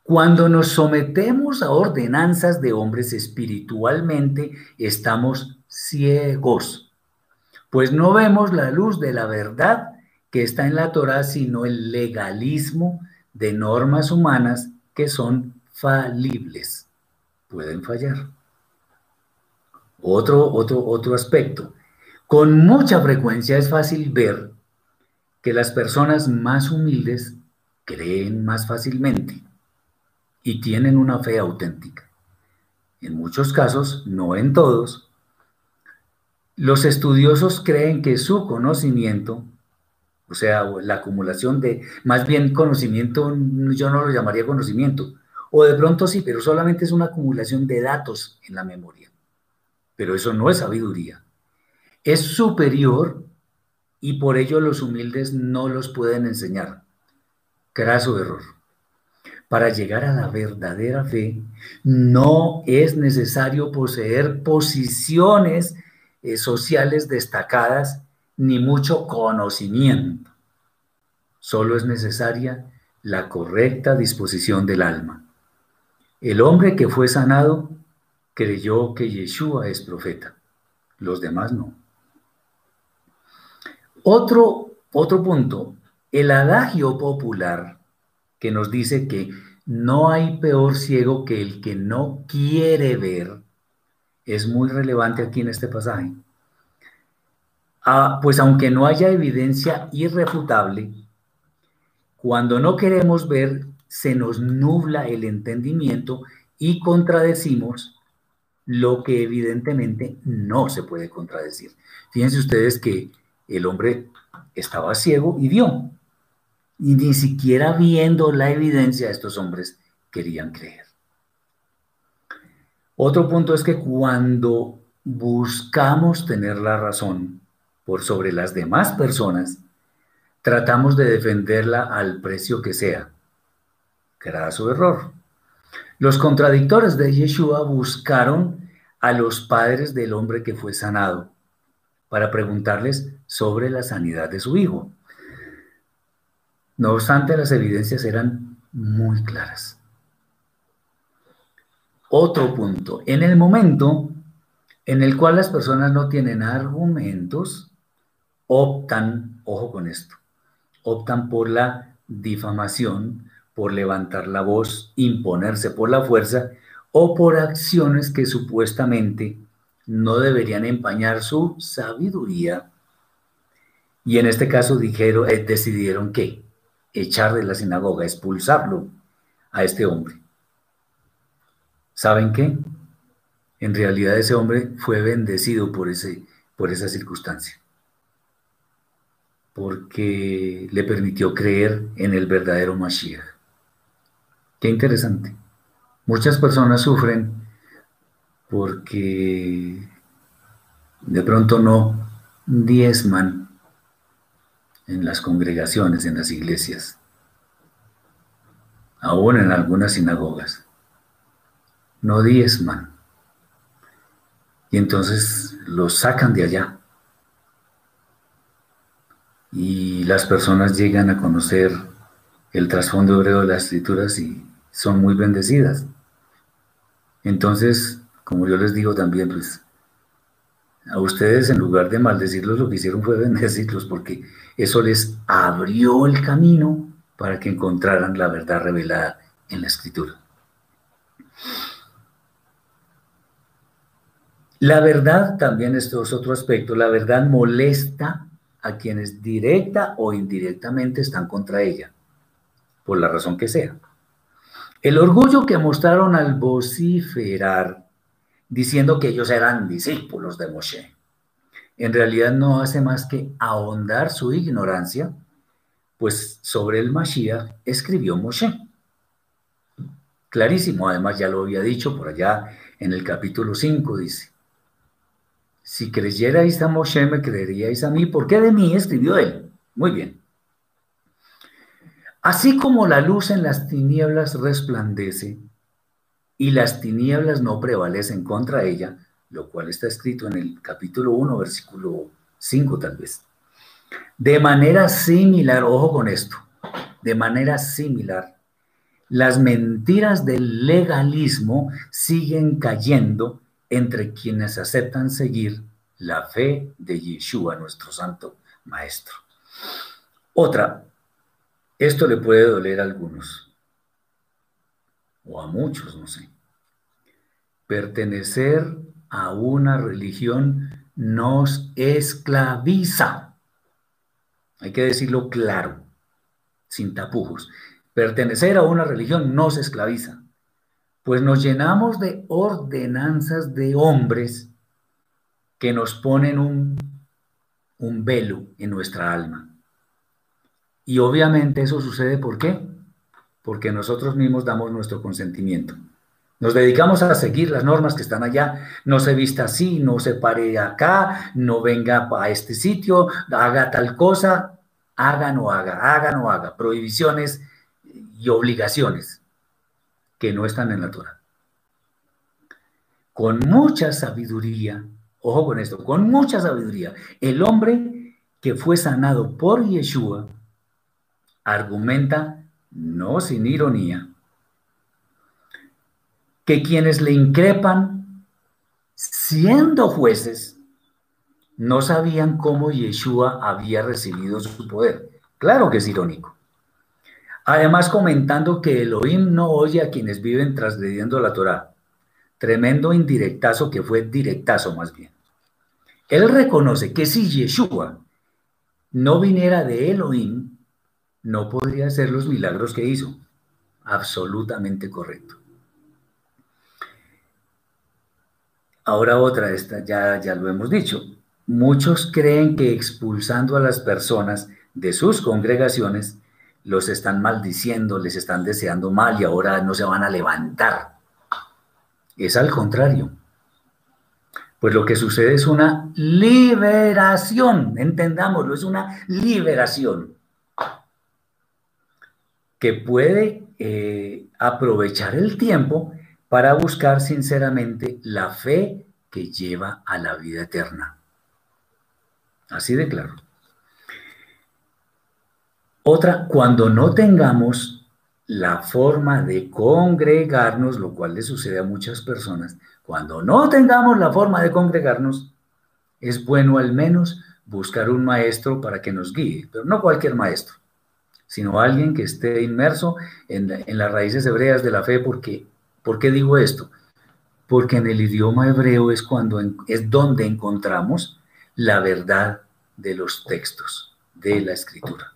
Speaker 1: Cuando nos sometemos a ordenanzas de hombres espiritualmente, estamos ciegos, pues no vemos la luz de la verdad que está en la Torah, sino el legalismo de normas humanas que son falibles. Pueden fallar. Otro, otro, otro aspecto. Con mucha frecuencia es fácil ver que las personas más humildes creen más fácilmente y tienen una fe auténtica. En muchos casos, no en todos, los estudiosos creen que su conocimiento, o sea, la acumulación de, más bien conocimiento, yo no lo llamaría conocimiento, o de pronto sí, pero solamente es una acumulación de datos en la memoria. Pero eso no es sabiduría. Es superior y por ello los humildes no los pueden enseñar. Craso error. Para llegar a la verdadera fe, no es necesario poseer posiciones eh, sociales destacadas ni mucho conocimiento. Solo es necesaria la correcta disposición del alma. El hombre que fue sanado creyó que Yeshua es profeta, los demás no. Otro, otro punto, el adagio popular que nos dice que no hay peor ciego que el que no quiere ver, es muy relevante aquí en este pasaje. Ah, pues aunque no haya evidencia irrefutable, cuando no queremos ver, se nos nubla el entendimiento y contradecimos lo que evidentemente no se puede contradecir. Fíjense ustedes que el hombre estaba ciego y vio. Y ni siquiera viendo la evidencia estos hombres querían creer. Otro punto es que cuando buscamos tener la razón por sobre las demás personas, tratamos de defenderla al precio que sea su error. Los contradictores de Yeshua buscaron a los padres del hombre que fue sanado para preguntarles sobre la sanidad de su hijo. No obstante, las evidencias eran muy claras. Otro punto, en el momento en el cual las personas no tienen argumentos, optan, ojo con esto, optan por la difamación, por levantar la voz, imponerse por la fuerza o por acciones que supuestamente no deberían empañar su sabiduría. Y en este caso dijeron, eh, decidieron que echar de la sinagoga, expulsarlo a este hombre. ¿Saben qué? En realidad ese hombre fue bendecido por, ese, por esa circunstancia, porque le permitió creer en el verdadero Mashiach. Qué interesante. Muchas personas sufren porque de pronto no diezman en las congregaciones, en las iglesias, aún en algunas sinagogas. No diezman. Y entonces los sacan de allá. Y las personas llegan a conocer el trasfondo hebreo de las escrituras y son muy bendecidas. Entonces, como yo les digo también, pues a ustedes en lugar de maldecirlos, lo que hicieron fue <laughs> bendecirlos porque eso les abrió el camino para que encontraran la verdad revelada en la escritura. La verdad, también esto es otro aspecto, la verdad molesta a quienes directa o indirectamente están contra ella, por la razón que sea. El orgullo que mostraron al vociferar diciendo que ellos eran discípulos de Moshe, en realidad no hace más que ahondar su ignorancia, pues sobre el Mashiach escribió Moshe. clarísimo, además ya lo había dicho por allá en el capítulo 5, dice, si creyerais a Moshe, me creeríais a mí, porque de mí escribió él. Muy bien. Así como la luz en las tinieblas resplandece y las tinieblas no prevalecen contra ella, lo cual está escrito en el capítulo 1, versículo 5 tal vez. De manera similar, ojo con esto, de manera similar, las mentiras del legalismo siguen cayendo entre quienes aceptan seguir la fe de Yeshua, nuestro santo maestro. Otra, esto le puede doler a algunos, o a muchos, no sé. Pertenecer a una religión nos esclaviza. Hay que decirlo claro, sin tapujos. Pertenecer a una religión nos esclaviza, pues nos llenamos de ordenanzas de hombres que nos ponen un, un velo en nuestra alma. Y obviamente eso sucede ¿por qué? Porque nosotros mismos damos nuestro consentimiento. Nos dedicamos a seguir las normas que están allá. No se vista así, no se pare acá, no venga a este sitio, haga tal cosa, haga no haga, haga no haga. Prohibiciones y obligaciones que no están en la Torah. Con mucha sabiduría, ojo con esto, con mucha sabiduría, el hombre que fue sanado por Yeshua argumenta, no sin ironía, que quienes le increpan, siendo jueces, no sabían cómo Yeshua había recibido su poder. Claro que es irónico. Además, comentando que Elohim no oye a quienes viven transgrediendo la Torá. Tremendo indirectazo que fue directazo más bien. Él reconoce que si Yeshua no viniera de Elohim, no podría hacer los milagros que hizo. Absolutamente correcto. Ahora otra, esta ya, ya lo hemos dicho. Muchos creen que expulsando a las personas de sus congregaciones, los están maldiciendo, les están deseando mal y ahora no se van a levantar. Es al contrario. Pues lo que sucede es una liberación, entendámoslo, es una liberación que puede eh, aprovechar el tiempo para buscar sinceramente la fe que lleva a la vida eterna. Así de claro. Otra, cuando no tengamos la forma de congregarnos, lo cual le sucede a muchas personas, cuando no tengamos la forma de congregarnos, es bueno al menos buscar un maestro para que nos guíe, pero no cualquier maestro, sino alguien que esté inmerso en, en las raíces hebreas de la fe, porque ¿Por qué digo esto? Porque en el idioma hebreo es, cuando, es donde encontramos la verdad de los textos de la escritura.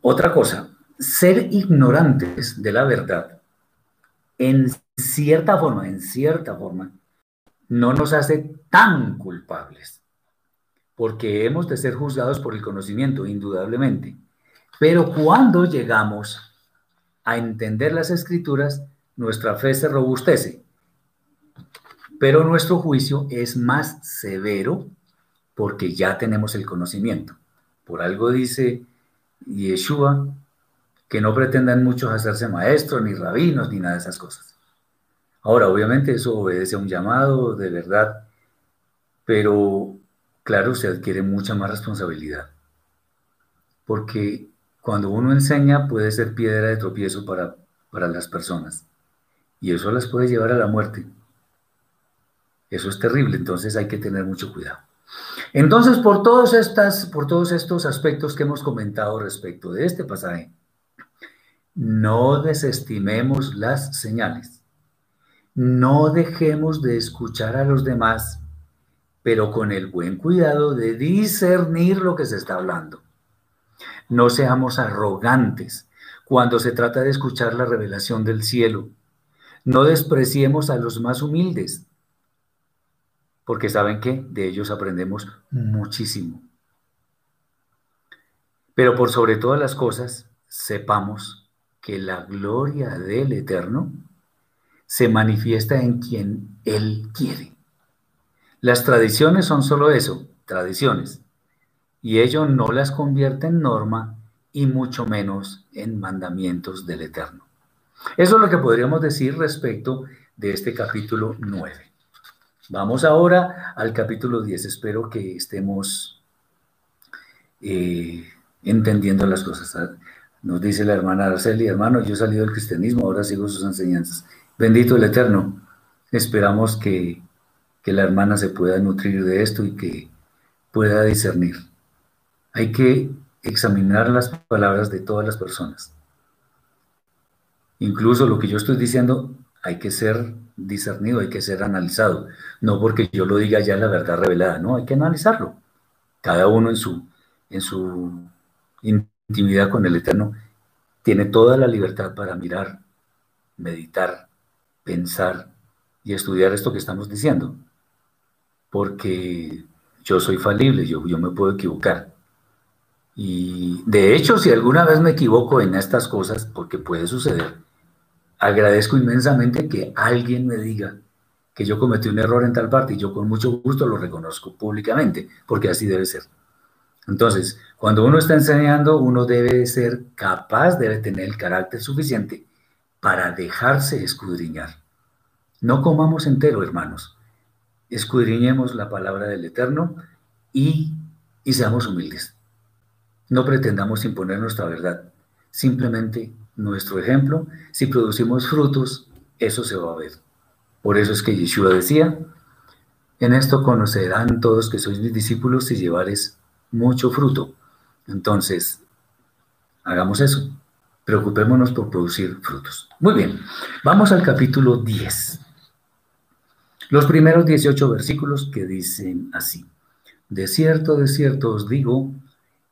Speaker 1: Otra cosa, ser ignorantes de la verdad, en cierta forma, en cierta forma, no nos hace tan culpables, porque hemos de ser juzgados por el conocimiento, indudablemente. Pero cuando llegamos a entender las escrituras, nuestra fe se robustece. Pero nuestro juicio es más severo porque ya tenemos el conocimiento. Por algo dice Yeshua que no pretendan muchos hacerse maestros, ni rabinos, ni nada de esas cosas. Ahora, obviamente eso obedece a un llamado de verdad, pero claro, se adquiere mucha más responsabilidad. Porque cuando uno enseña puede ser piedra de tropiezo para, para las personas y eso las puede llevar a la muerte. Eso es terrible, entonces hay que tener mucho cuidado. Entonces, por todos, estas, por todos estos aspectos que hemos comentado respecto de este pasaje, no desestimemos las señales. No dejemos de escuchar a los demás, pero con el buen cuidado de discernir lo que se está hablando. No seamos arrogantes cuando se trata de escuchar la revelación del cielo. No despreciemos a los más humildes, porque saben que de ellos aprendemos muchísimo. Pero por sobre todas las cosas, sepamos que la gloria del Eterno se manifiesta en quien Él quiere. Las tradiciones son solo eso, tradiciones, y ello no las convierte en norma y mucho menos en mandamientos del Eterno. Eso es lo que podríamos decir respecto de este capítulo 9. Vamos ahora al capítulo 10. Espero que estemos eh, entendiendo las cosas. Nos dice la hermana Araceli, hermano, yo he salido del cristianismo, ahora sigo sus enseñanzas. Bendito el Eterno. Esperamos que, que la hermana se pueda nutrir de esto y que pueda discernir. Hay que examinar las palabras de todas las personas. Incluso lo que yo estoy diciendo hay que ser discernido, hay que ser analizado. No porque yo lo diga ya la verdad revelada, no, hay que analizarlo. Cada uno en su, en su intimidad con el Eterno tiene toda la libertad para mirar, meditar, pensar y estudiar esto que estamos diciendo. Porque yo soy falible, yo, yo me puedo equivocar. Y de hecho, si alguna vez me equivoco en estas cosas, porque puede suceder, agradezco inmensamente que alguien me diga que yo cometí un error en tal parte y yo con mucho gusto lo reconozco públicamente, porque así debe ser. Entonces, cuando uno está enseñando, uno debe ser capaz, debe tener el carácter suficiente para dejarse escudriñar. No comamos entero, hermanos. Escudriñemos la palabra del Eterno y, y seamos humildes. No pretendamos imponer nuestra verdad. Simplemente nuestro ejemplo, si producimos frutos, eso se va a ver. Por eso es que Yeshua decía, en esto conocerán todos que sois mis discípulos si llevares mucho fruto. Entonces, hagamos eso. Preocupémonos por producir frutos. Muy bien, vamos al capítulo 10. Los primeros 18 versículos que dicen así. De cierto, de cierto os digo,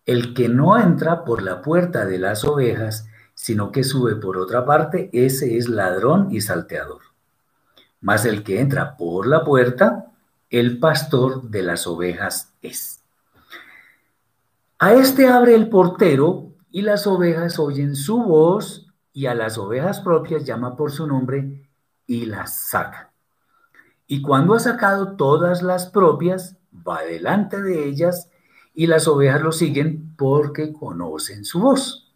Speaker 1: el que no entra por la puerta de las ovejas, sino que sube por otra parte, ese es ladrón y salteador. Mas el que entra por la puerta, el pastor de las ovejas es. A este abre el portero y las ovejas oyen su voz y a las ovejas propias llama por su nombre y las saca. Y cuando ha sacado todas las propias, va delante de ellas y las ovejas lo siguen porque conocen su voz.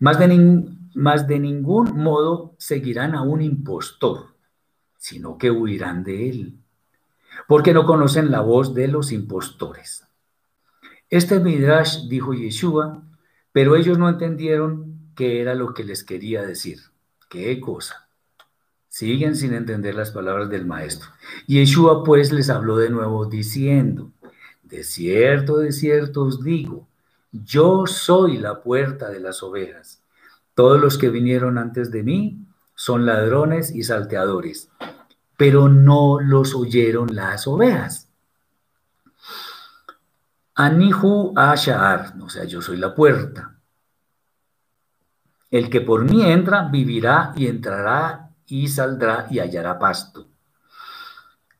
Speaker 1: Más de, ningún modo seguirán a un impostor, sino que huirán de él, porque no conocen la voz de los impostores. Este Midrash dijo Yeshua, pero ellos no entendieron qué era lo que les quería decir. ¿Qué cosa? Siguen sin entender las palabras del maestro. Yeshua pues les habló de nuevo diciendo, de cierto, de cierto os digo, yo soy la puerta de las ovejas. Todos los que vinieron antes de mí son ladrones y salteadores, pero no los oyeron las ovejas. Anihu Ashar, o sea, yo soy la puerta. El que por mí entra, vivirá y entrará y saldrá y hallará pasto.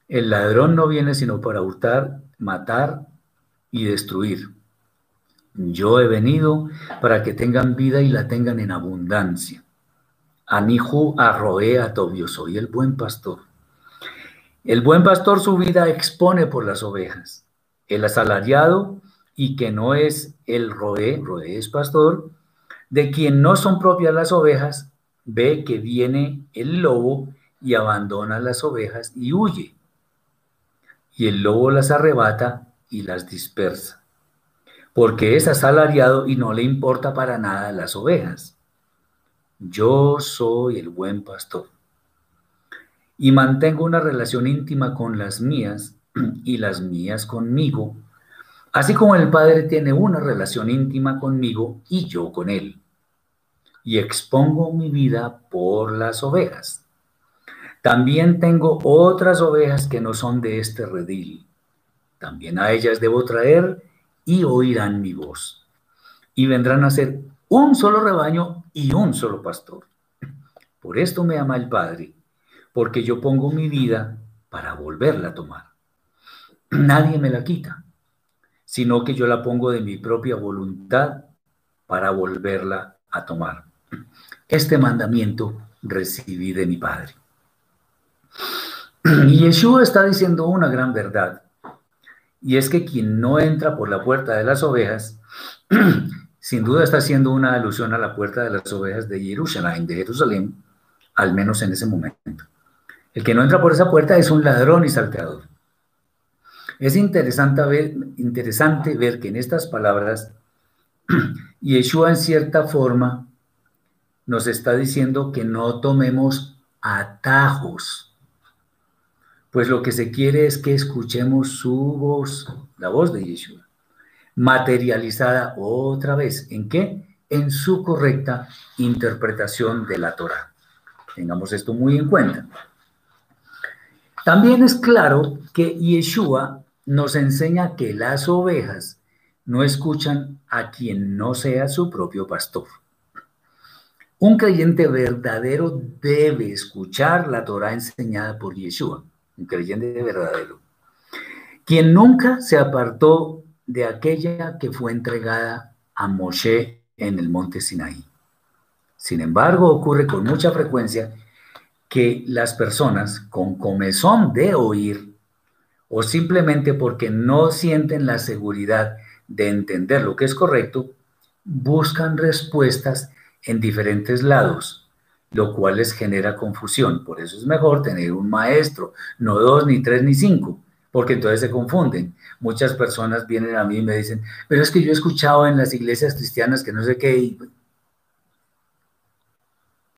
Speaker 1: El ladrón no viene sino para hurtar, matar y destruir. Yo he venido para que tengan vida y la tengan en abundancia. Anihu arroé a Tobio, soy el buen pastor. El buen pastor su vida expone por las ovejas. El asalariado y que no es el roé, roé es pastor, de quien no son propias las ovejas, ve que viene el lobo y abandona las ovejas y huye. Y el lobo las arrebata y las dispersa porque es asalariado y no le importa para nada las ovejas. Yo soy el buen pastor y mantengo una relación íntima con las mías y las mías conmigo, así como el Padre tiene una relación íntima conmigo y yo con él. Y expongo mi vida por las ovejas. También tengo otras ovejas que no son de este redil. También a ellas debo traer y oirán mi voz. Y vendrán a ser un solo rebaño y un solo pastor. Por esto me ama el Padre, porque yo pongo mi vida para volverla a tomar. Nadie me la quita, sino que yo la pongo de mi propia voluntad para volverla a tomar. Este mandamiento recibí de mi Padre. Y Yeshua está diciendo una gran verdad, y es que quien no entra por la puerta de las ovejas, <clears throat> sin duda está haciendo una alusión a la puerta de las ovejas de Jerusalén, de Jerusalén, al menos en ese momento. El que no entra por esa puerta es un ladrón y salteador. Es interesante ver, interesante ver que en estas palabras <clears throat> Yeshua en cierta forma nos está diciendo que no tomemos atajos, pues lo que se quiere es que escuchemos su voz, la voz de Yeshua, materializada otra vez. ¿En qué? En su correcta interpretación de la Torah. Tengamos esto muy en cuenta. También es claro que Yeshua nos enseña que las ovejas no escuchan a quien no sea su propio pastor. Un creyente verdadero debe escuchar la Torah enseñada por Yeshua, un creyente verdadero, quien nunca se apartó de aquella que fue entregada a Moshe en el monte Sinaí. Sin embargo, ocurre con mucha frecuencia que las personas con comezón de oír o simplemente porque no sienten la seguridad de entender lo que es correcto, buscan respuestas en diferentes lados, lo cual les genera confusión. Por eso es mejor tener un maestro, no dos, ni tres, ni cinco, porque entonces se confunden. Muchas personas vienen a mí y me dicen, pero es que yo he escuchado en las iglesias cristianas que no sé qué, y,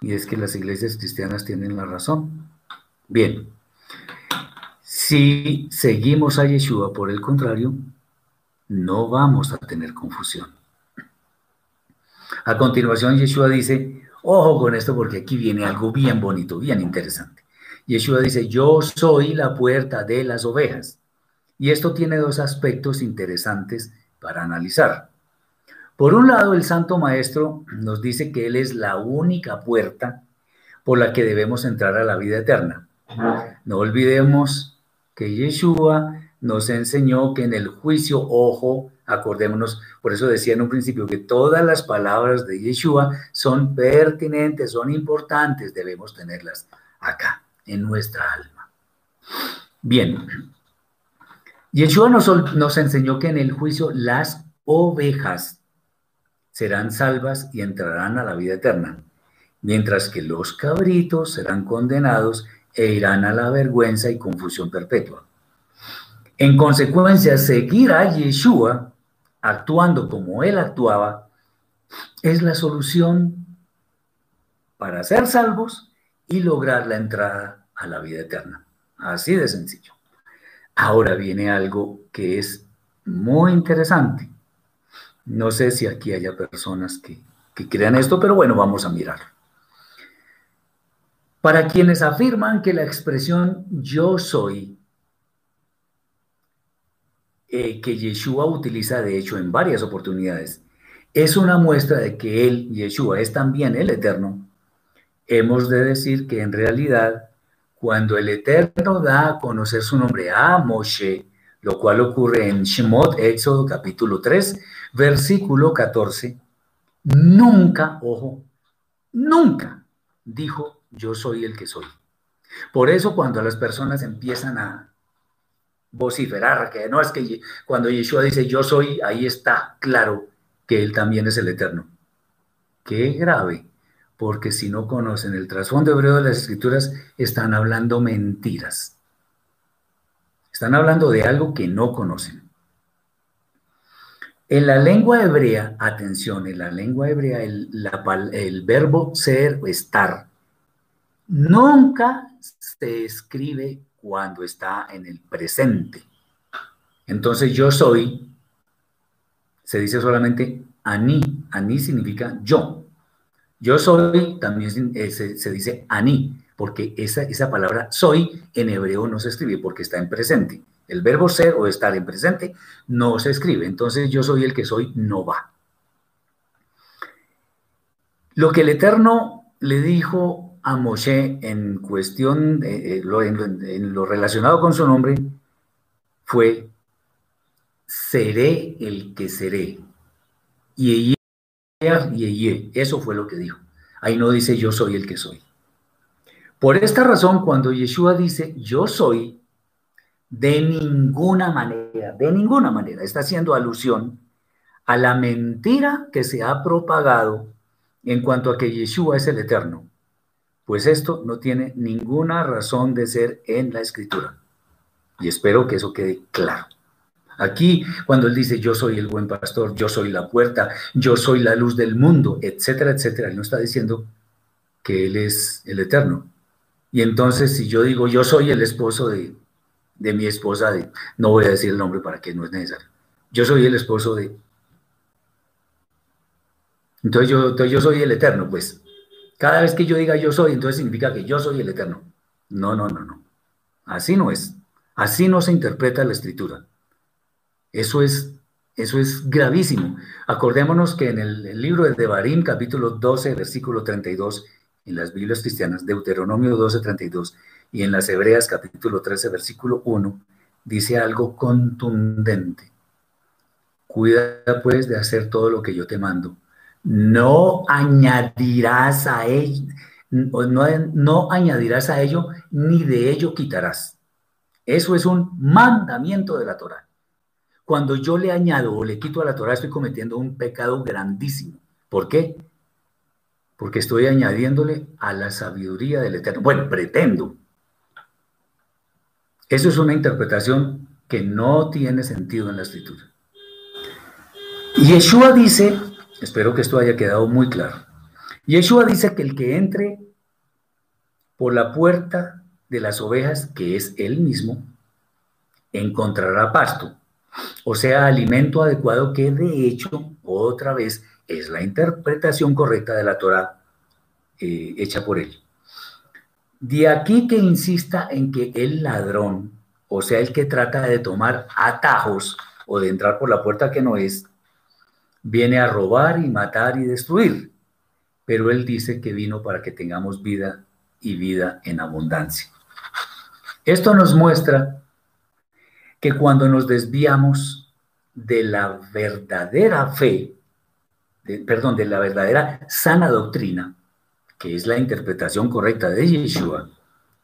Speaker 1: y es que las iglesias cristianas tienen la razón. Bien, si seguimos a Yeshua, por el contrario, no vamos a tener confusión. A continuación, Yeshua dice, ojo con esto porque aquí viene algo bien bonito, bien interesante. Yeshua dice, yo soy la puerta de las ovejas. Y esto tiene dos aspectos interesantes para analizar. Por un lado, el Santo Maestro nos dice que Él es la única puerta por la que debemos entrar a la vida eterna. No olvidemos que Yeshua nos enseñó que en el juicio, ojo, acordémonos, por eso decía en un principio que todas las palabras de Yeshua son pertinentes, son importantes, debemos tenerlas acá, en nuestra alma. Bien, Yeshua nos, enseñó que en el juicio las ovejas serán salvas y entrarán a la vida eterna, mientras que los cabritos serán condenados e irán a la vergüenza y confusión perpetua. En consecuencia, seguir a Yeshua actuando como él actuaba es la solución para ser salvos y lograr la entrada a la vida eterna. Así de sencillo. Ahora viene algo que es muy interesante. No sé si aquí haya personas que, que crean esto, pero bueno, vamos a mirar. Para quienes afirman que la expresión yo soy eh, que Yeshua utiliza de hecho en varias oportunidades, es una muestra de que él, Yeshua, es también el Eterno, hemos de decir que en realidad cuando el Eterno da a conocer su nombre a Moshe, lo cual ocurre en Shemot, Éxodo capítulo 3, versículo 14, nunca, ojo, nunca dijo yo soy el que soy. Por eso cuando las personas empiezan a vociferar, que no es que cuando Yeshua dice yo soy, ahí está claro que Él también es el eterno. Qué grave, porque si no conocen el trasfondo hebreo de las escrituras, están hablando mentiras. Están hablando de algo que no conocen. En la lengua hebrea, atención, en la lengua hebrea, el, el verbo ser o estar nunca se escribe cuando está en el presente. Entonces yo soy, se dice solamente ani, ani significa yo. Yo soy también eh, se, dice ani, porque esa, esa palabra soy en hebreo no se escribe porque está en presente. El verbo ser o estar en presente no se escribe. Entonces yo soy el que soy no va. Lo que el Eterno le dijo a Moshe en cuestión, eh, en, lo relacionado con su nombre, fue, seré el que seré. Y y eso fue lo que dijo. Ahí no dice yo soy el que soy. Por esta razón, cuando Yeshua dice yo soy, de ninguna manera, de ninguna manera, está haciendo alusión a la mentira que se ha propagado en cuanto a que Yeshua es el eterno. Pues esto no tiene ninguna razón de ser en la escritura. Y espero que eso quede claro. Aquí, cuando él dice, yo soy el buen pastor, yo soy la puerta, yo soy la luz del mundo, etcétera, etcétera, él no está diciendo que él es el eterno. Y entonces, si yo digo, yo soy el esposo de, mi esposa, de, no voy a decir el nombre para que no es necesario. Yo soy el esposo de... Entonces yo, entonces yo soy el eterno, pues. Cada vez que yo diga yo soy, entonces significa que yo soy el eterno. No, no, no, no. Así no es. Así no se interpreta la escritura. Eso es, eso es gravísimo. Acordémonos que en el, libro de Devarim, capítulo 12, versículo 32, en las Biblias cristianas, Deuteronomio 12, 32, y en las Hebreas, capítulo 13, versículo 1, dice algo contundente. Cuida pues de hacer todo lo que yo te mando. No añadirás a ello, no, no añadirás a ello, ni de ello quitarás. Eso es un mandamiento de la Torah. Cuando yo le añado o le quito a la Torah, estoy cometiendo un pecado grandísimo. ¿Por qué? Porque estoy añadiéndole a la sabiduría del Eterno. Bueno, pretendo. Eso es una interpretación que no tiene sentido en la escritura. Yeshua dice, espero que esto haya quedado muy claro. Yeshua dice que el que entre por la puerta de las ovejas, que es él mismo, encontrará pasto o sea, alimento adecuado que de hecho, otra vez, es la interpretación correcta de la Torah eh, hecha por él. De aquí que insista en que el ladrón, o sea, el que trata de tomar atajos o de entrar por la puerta que no es, viene a robar y matar y destruir. Pero él dice que vino para que tengamos vida y vida en abundancia. Esto nos muestra que cuando nos desviamos de la verdadera fe, perdón, de la verdadera sana doctrina, que es la interpretación correcta de Yeshua,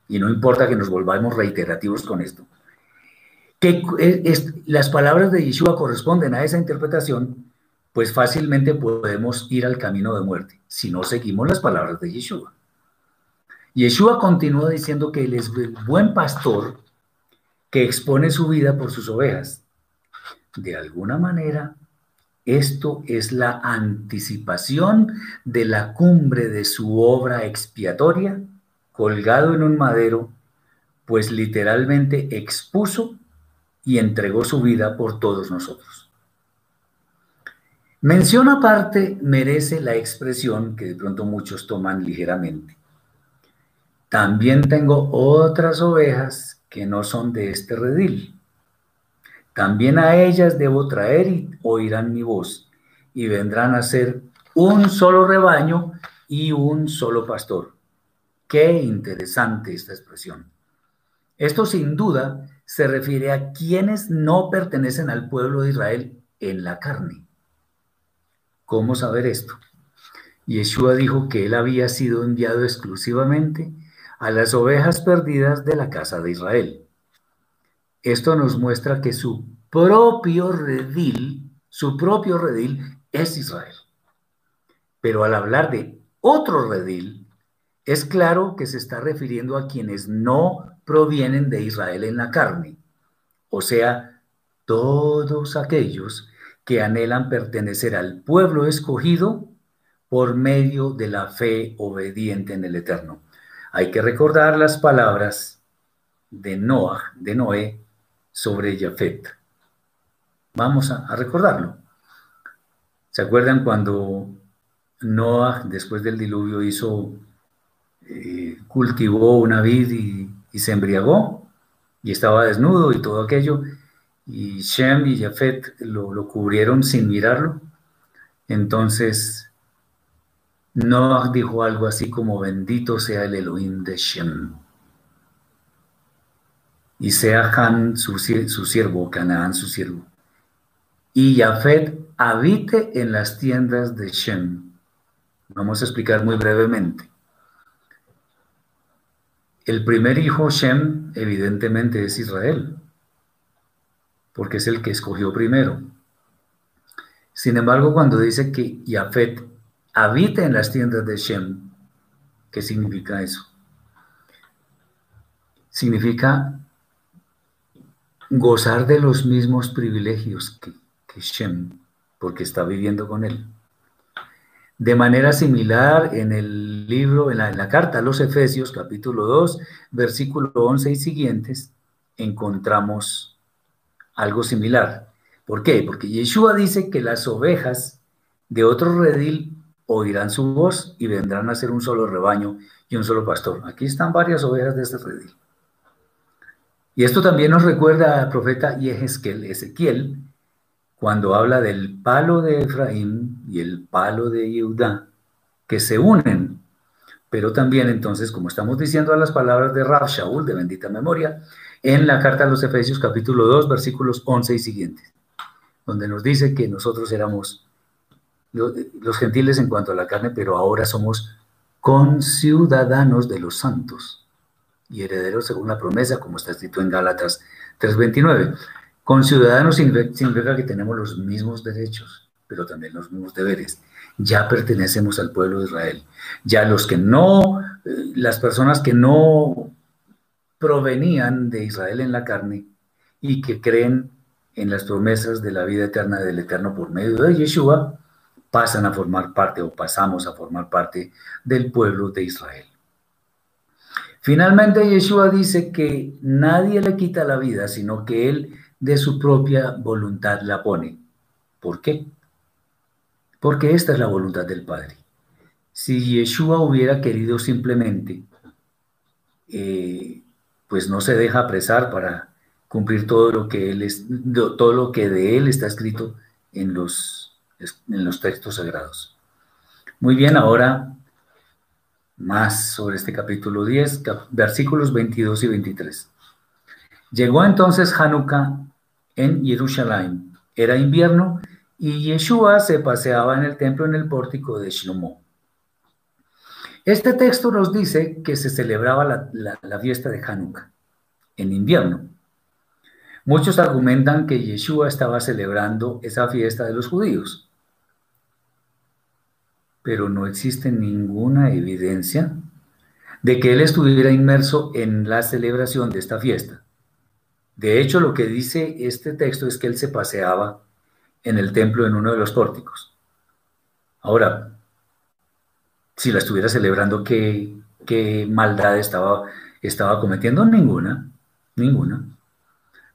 Speaker 1: y no importa que nos volvamos reiterativos con esto, que las palabras de Yeshua corresponden a esa interpretación, pues fácilmente podemos ir al camino de muerte si no seguimos las palabras de Yeshua. Yeshua continúa diciendo que él es el buen pastor que expone su vida por sus ovejas. De alguna manera, esto es la anticipación de la cumbre de su obra expiatoria, colgado en un madero, pues literalmente expuso y entregó su vida por todos nosotros. Mención aparte merece la expresión que de pronto muchos toman ligeramente. También tengo otras ovejas que no son de este redil. También a ellas debo traer y oirán mi voz, y vendrán a ser un solo rebaño y un solo pastor. Qué interesante esta expresión. Esto sin duda se refiere a quienes no pertenecen al pueblo de Israel en la carne. ¿Cómo saber esto? Yeshua dijo que él había sido enviado exclusivamente a las ovejas perdidas de la casa de Israel. Esto nos muestra que su propio redil, su propio redil es Israel. Pero al hablar de otro redil, es claro que se está refiriendo a quienes no provienen de Israel en la carne, o sea, todos aquellos que anhelan pertenecer al pueblo escogido por medio de la fe obediente en el Eterno hay que recordar las palabras de Noah, de Noé, sobre Jafet. Vamos a, recordarlo. ¿Se acuerdan cuando Noah, después del diluvio, hizo, eh, cultivó una vid y, se embriagó y estaba desnudo y todo aquello? Y Shem y Jafet lo, lo cubrieron sin mirarlo. Entonces Noah dijo algo así como bendito sea el Elohim de Shem. Y sea Han su, siervo, Canaán su siervo. Y Yafet habite en las tiendas de Shem. Vamos a explicar muy brevemente. El primer hijo, Shem, evidentemente es Israel, porque es el que escogió primero. Sin embargo, cuando dice que Yafet habita en las tiendas de Shem, ¿qué significa eso? Significa gozar de los mismos privilegios que, Shem, porque está viviendo con él. De manera similar, en el libro, en la, carta a los Efesios, capítulo 2, versículo 11 y siguientes, encontramos algo similar. ¿Por qué? Porque Yeshua dice que las ovejas de otro redil oirán su voz y vendrán a ser un solo rebaño y un solo pastor. Aquí están varias ovejas de este redil. Y esto también nos recuerda al profeta Yehezkel, Ezequiel, cuando habla del palo de Efraín y el palo de Judá, que se unen. Pero también entonces, como estamos diciendo a las palabras de Rab Shaul, de bendita memoria, en la carta a los Efesios capítulo 2, versículos 11 y siguientes, donde nos dice que nosotros éramos los gentiles en cuanto a la carne, pero ahora somos conciudadanos de los santos y herederos según la promesa, como está escrito en Gálatas 3:29. Con ciudadanos significa que tenemos los mismos derechos, pero también los mismos deberes. Ya pertenecemos al pueblo de Israel. Ya los que no, eh, las personas que no provenían de Israel en la carne y que creen en las promesas de la vida eterna del Eterno por medio de Yeshua, pasan a formar parte o pasamos a formar parte del pueblo de Israel. Finalmente Yeshua dice que nadie le quita la vida, sino que Él de su propia voluntad la pone. ¿Por qué? Porque esta es la voluntad del Padre. Si Yeshua hubiera querido simplemente, eh, pues no se deja apresar para cumplir todo lo que él es, todo lo que de él está escrito en los, en los textos sagrados. Muy bien, ahora más sobre este capítulo 10, versículos 22 y 23. Llegó entonces Hanukkah en Jerusalén. Era invierno y Yeshua se paseaba en el templo en el pórtico de Shlomo. Este texto nos dice que se celebraba la, la fiesta de Hanukkah en invierno. Muchos argumentan que Yeshua estaba celebrando esa fiesta de los judíos pero no existe ninguna evidencia de que él estuviera inmerso en la celebración de esta fiesta. De hecho, lo que dice este texto es que él se paseaba en el templo en uno de los pórticos. Ahora, si la estuviera celebrando, ¿qué, maldad estaba, estaba cometiendo? Ninguna, ninguna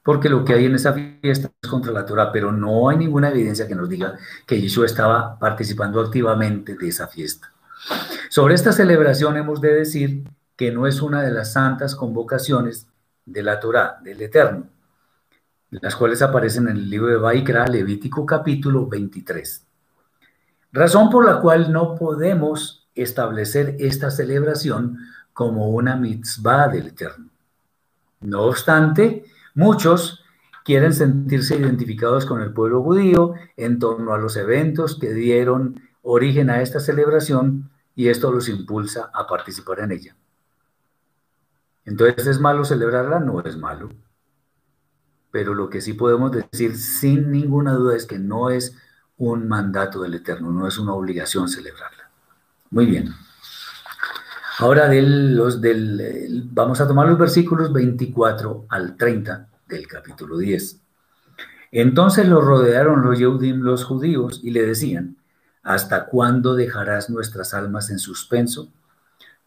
Speaker 1: porque lo que hay en esa fiesta es contra la Torah, pero no hay ninguna evidencia que nos diga que Yeshua estaba participando activamente de esa fiesta. Sobre esta celebración hemos de decir que no es una de las santas convocaciones de la Torah, del Eterno, las cuales aparecen en el libro de Baikra, Levítico capítulo 23. Razón por la cual no podemos establecer esta celebración como una mitzvah del Eterno. No obstante, Muchos quieren sentirse identificados con el pueblo judío en torno a los eventos que dieron origen a esta celebración y esto los impulsa a participar en ella. Entonces, ¿es malo celebrarla? No es malo. Pero lo que sí podemos decir sin ninguna duda es que no es un mandato del Eterno, no es una obligación celebrarla. Muy bien. Ahora los del, vamos a tomar los versículos 24 al 30 del capítulo 10. Entonces lo rodearon los Yehudim, los judíos, y le decían, ¿hasta cuándo dejarás nuestras almas en suspenso?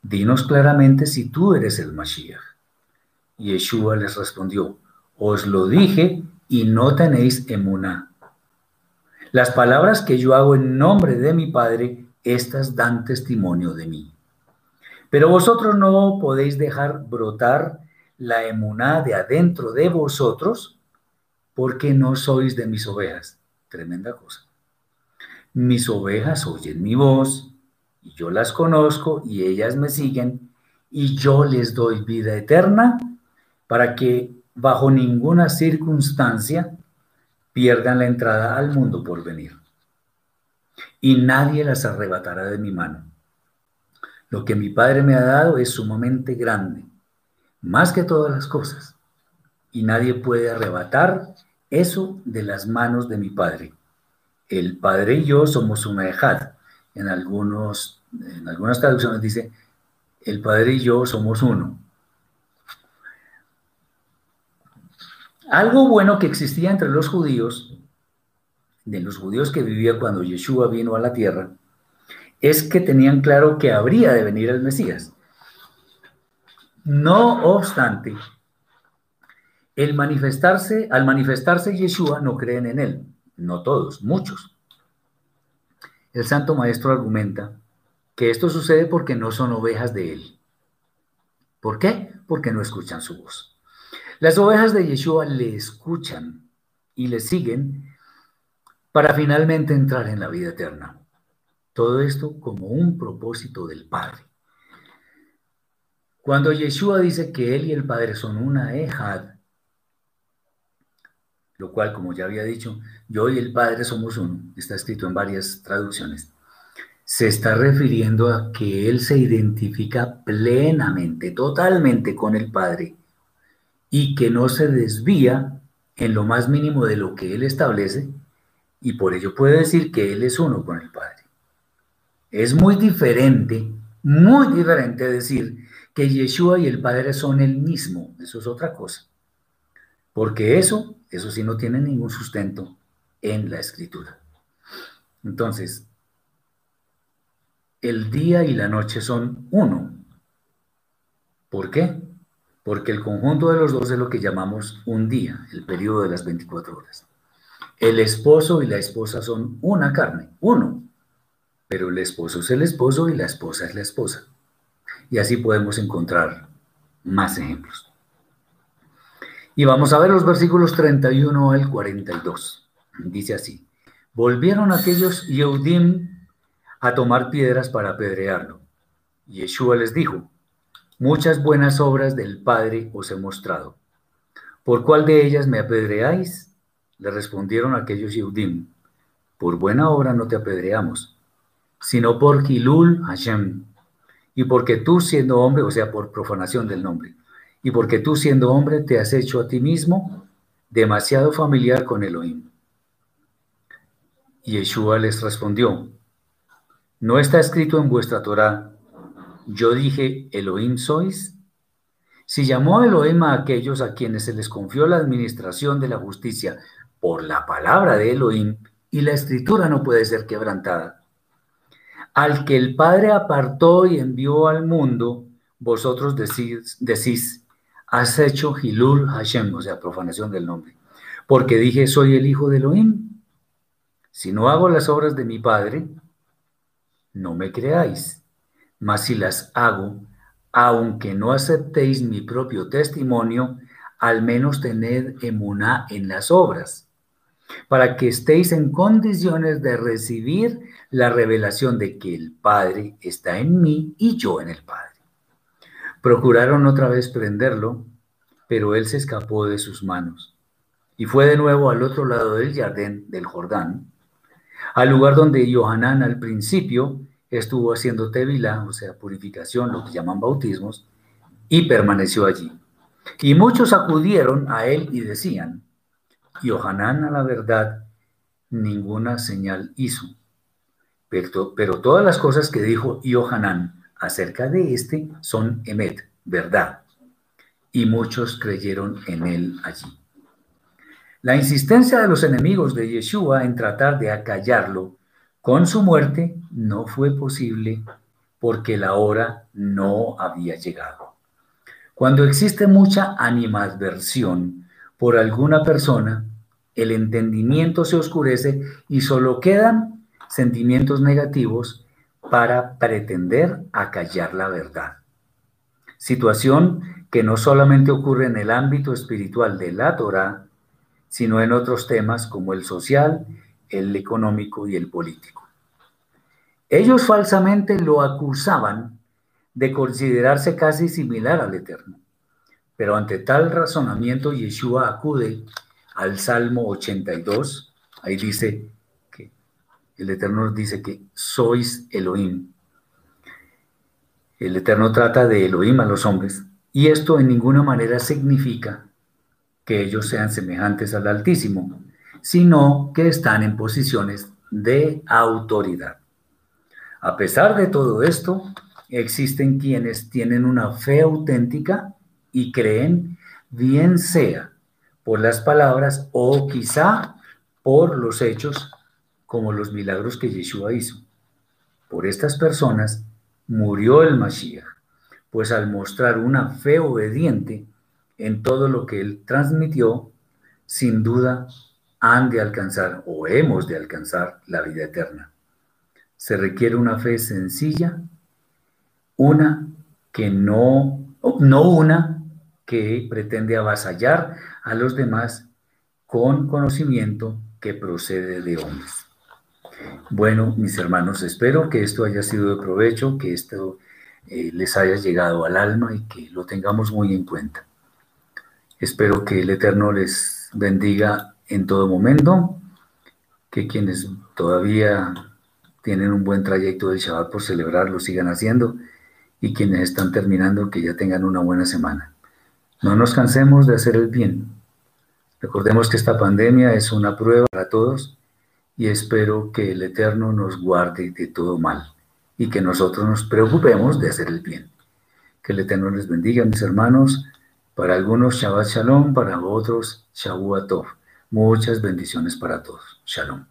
Speaker 1: Dinos claramente si tú eres el Mashiach. Yeshua les respondió, os lo dije y no tenéis emuná. Las palabras que yo hago en nombre de mi Padre, estas dan testimonio de mí. Pero vosotros no podéis dejar brotar la emuná de adentro de vosotros porque no sois de mis ovejas. Tremenda cosa. Mis ovejas oyen mi voz y yo las conozco y ellas me siguen y yo les doy vida eterna para que bajo ninguna circunstancia pierdan la entrada al mundo por venir. y nadie las arrebatará de mi mano. Lo que mi Padre me ha dado es sumamente grande, más que todas las cosas, y nadie puede arrebatar eso de las manos de mi Padre. El Padre y yo somos una ejad. En, algunos, en algunas traducciones dice, el Padre y yo somos uno. Algo bueno que existía entre los judíos, de los judíos que vivían cuando Yeshua vino a la tierra, es que tenían claro que habría de venir el Mesías. No obstante, el manifestarse, al manifestarse Yeshua no creen en él, no todos, muchos. El Santo Maestro argumenta que esto sucede porque no son ovejas de él. ¿Por qué? Porque no escuchan su voz. Las ovejas de Yeshua le escuchan y le siguen para finalmente entrar en la vida eterna. Todo esto como un propósito del Padre. Cuando Yeshua dice que él y el Padre son una ejad, lo cual, como ya había dicho, yo y el Padre somos uno, está escrito en varias traducciones, se está refiriendo a que Él se identifica plenamente, totalmente con el Padre y que no se desvía en lo más mínimo de lo que Él establece y por ello puede decir que Él es uno con el Padre. Es muy diferente, muy diferente decir que Yeshua y el Padre son el mismo, eso es otra cosa. Porque eso, eso sí no tiene ningún sustento en la escritura. Entonces, el día y la noche son uno. ¿Por qué? Porque el conjunto de los dos es lo que llamamos un día, el periodo de las 24 horas. El esposo y la esposa son una carne, uno, pero el esposo es el esposo y la esposa es la esposa. Y así podemos encontrar más ejemplos. Y vamos a ver los versículos 31 al 42. Dice así, volvieron aquellos Yehudim a tomar piedras para apedrearlo. Yeshua les dijo, Muchas buenas obras del Padre os he mostrado. ¿Por cuál de ellas me apedreáis? Le respondieron aquellos Yehudim. Por buena obra no te apedreamos, sino por Hilul Hashem. Y porque tú siendo hombre, o sea, por profanación del nombre, y porque tú siendo hombre te has hecho a ti mismo demasiado familiar con Elohim. Y Yeshua les respondió, no está escrito en vuestra Torah, yo dije, Elohim sois. Si llamó Elohim a aquellos a quienes se les confió la administración de la justicia por la palabra de Elohim, y la escritura no puede ser quebrantada. Al que el Padre apartó y envió al mundo, vosotros decís, decís has hecho Hilul Hashem, o sea, profanación del nombre, porque dije, soy el hijo de Elohim. Si no hago las obras de mi Padre, no me creáis mas si las hago, aunque no aceptéis mi propio testimonio, al menos tened emuná en las obras, para que estéis en condiciones de recibir la revelación de que el Padre está en mí y yo en el Padre. Procuraron otra vez prenderlo, pero él se escapó de sus manos y fue de nuevo al otro lado del jardín del Jordán, al lugar donde Johanán al principio estuvo haciendo tevila, o sea, purificación, lo que llaman bautismos, y permaneció allí. Y muchos acudieron a él y decían, Yohanan a la verdad ninguna señal hizo. Pero, pero todas las cosas que dijo Yohanan acerca de este son emet, verdad. Y muchos creyeron en él allí. La insistencia de los enemigos de Yeshua en tratar de acallarlo con su muerte no fue posible porque la hora no había llegado. Cuando existe mucha animadversión por alguna persona, el entendimiento se oscurece y solo quedan sentimientos negativos para pretender acallar la verdad. Situación que no solamente ocurre en el ámbito espiritual de la Torah, sino en otros temas como el social el económico y el político. Ellos falsamente lo acusaban de considerarse casi similar al Eterno. Pero ante tal razonamiento, Yeshua acude al Salmo 82, ahí dice que El Eterno dice que sois Elohim. El Eterno trata de Elohim a los hombres y esto en ninguna manera significa que ellos sean semejantes al Altísimo, sino que están en posiciones de autoridad. A pesar de todo esto, existen quienes tienen una fe auténtica y creen, bien sea por las palabras o quizá por los hechos, como los milagros que Yeshua hizo. Por estas personas murió el Mashiach, pues al mostrar una fe obediente en todo lo que él transmitió, sin duda han de alcanzar o hemos de alcanzar la vida eterna. Se requiere una fe sencilla, una que no, no una que pretende avasallar a los demás con conocimiento que procede de hombres. Bueno, mis hermanos, espero que esto haya sido de provecho, que esto eh, les haya llegado al alma y que lo tengamos muy en cuenta. Espero que el Eterno les bendiga en todo momento, que quienes todavía tienen un buen trayecto del Shabbat por celebrar lo sigan haciendo y quienes están terminando que ya tengan una buena semana. No nos cansemos de hacer el bien. Recordemos que esta pandemia es una prueba para todos y espero que el Eterno nos guarde de todo mal y que nosotros nos preocupemos de hacer el bien. Que el Eterno les bendiga, mis hermanos. Para algunos Shabbat Shalom, para otros Shavuot Tov. Muchas bendiciones para todos. Shalom.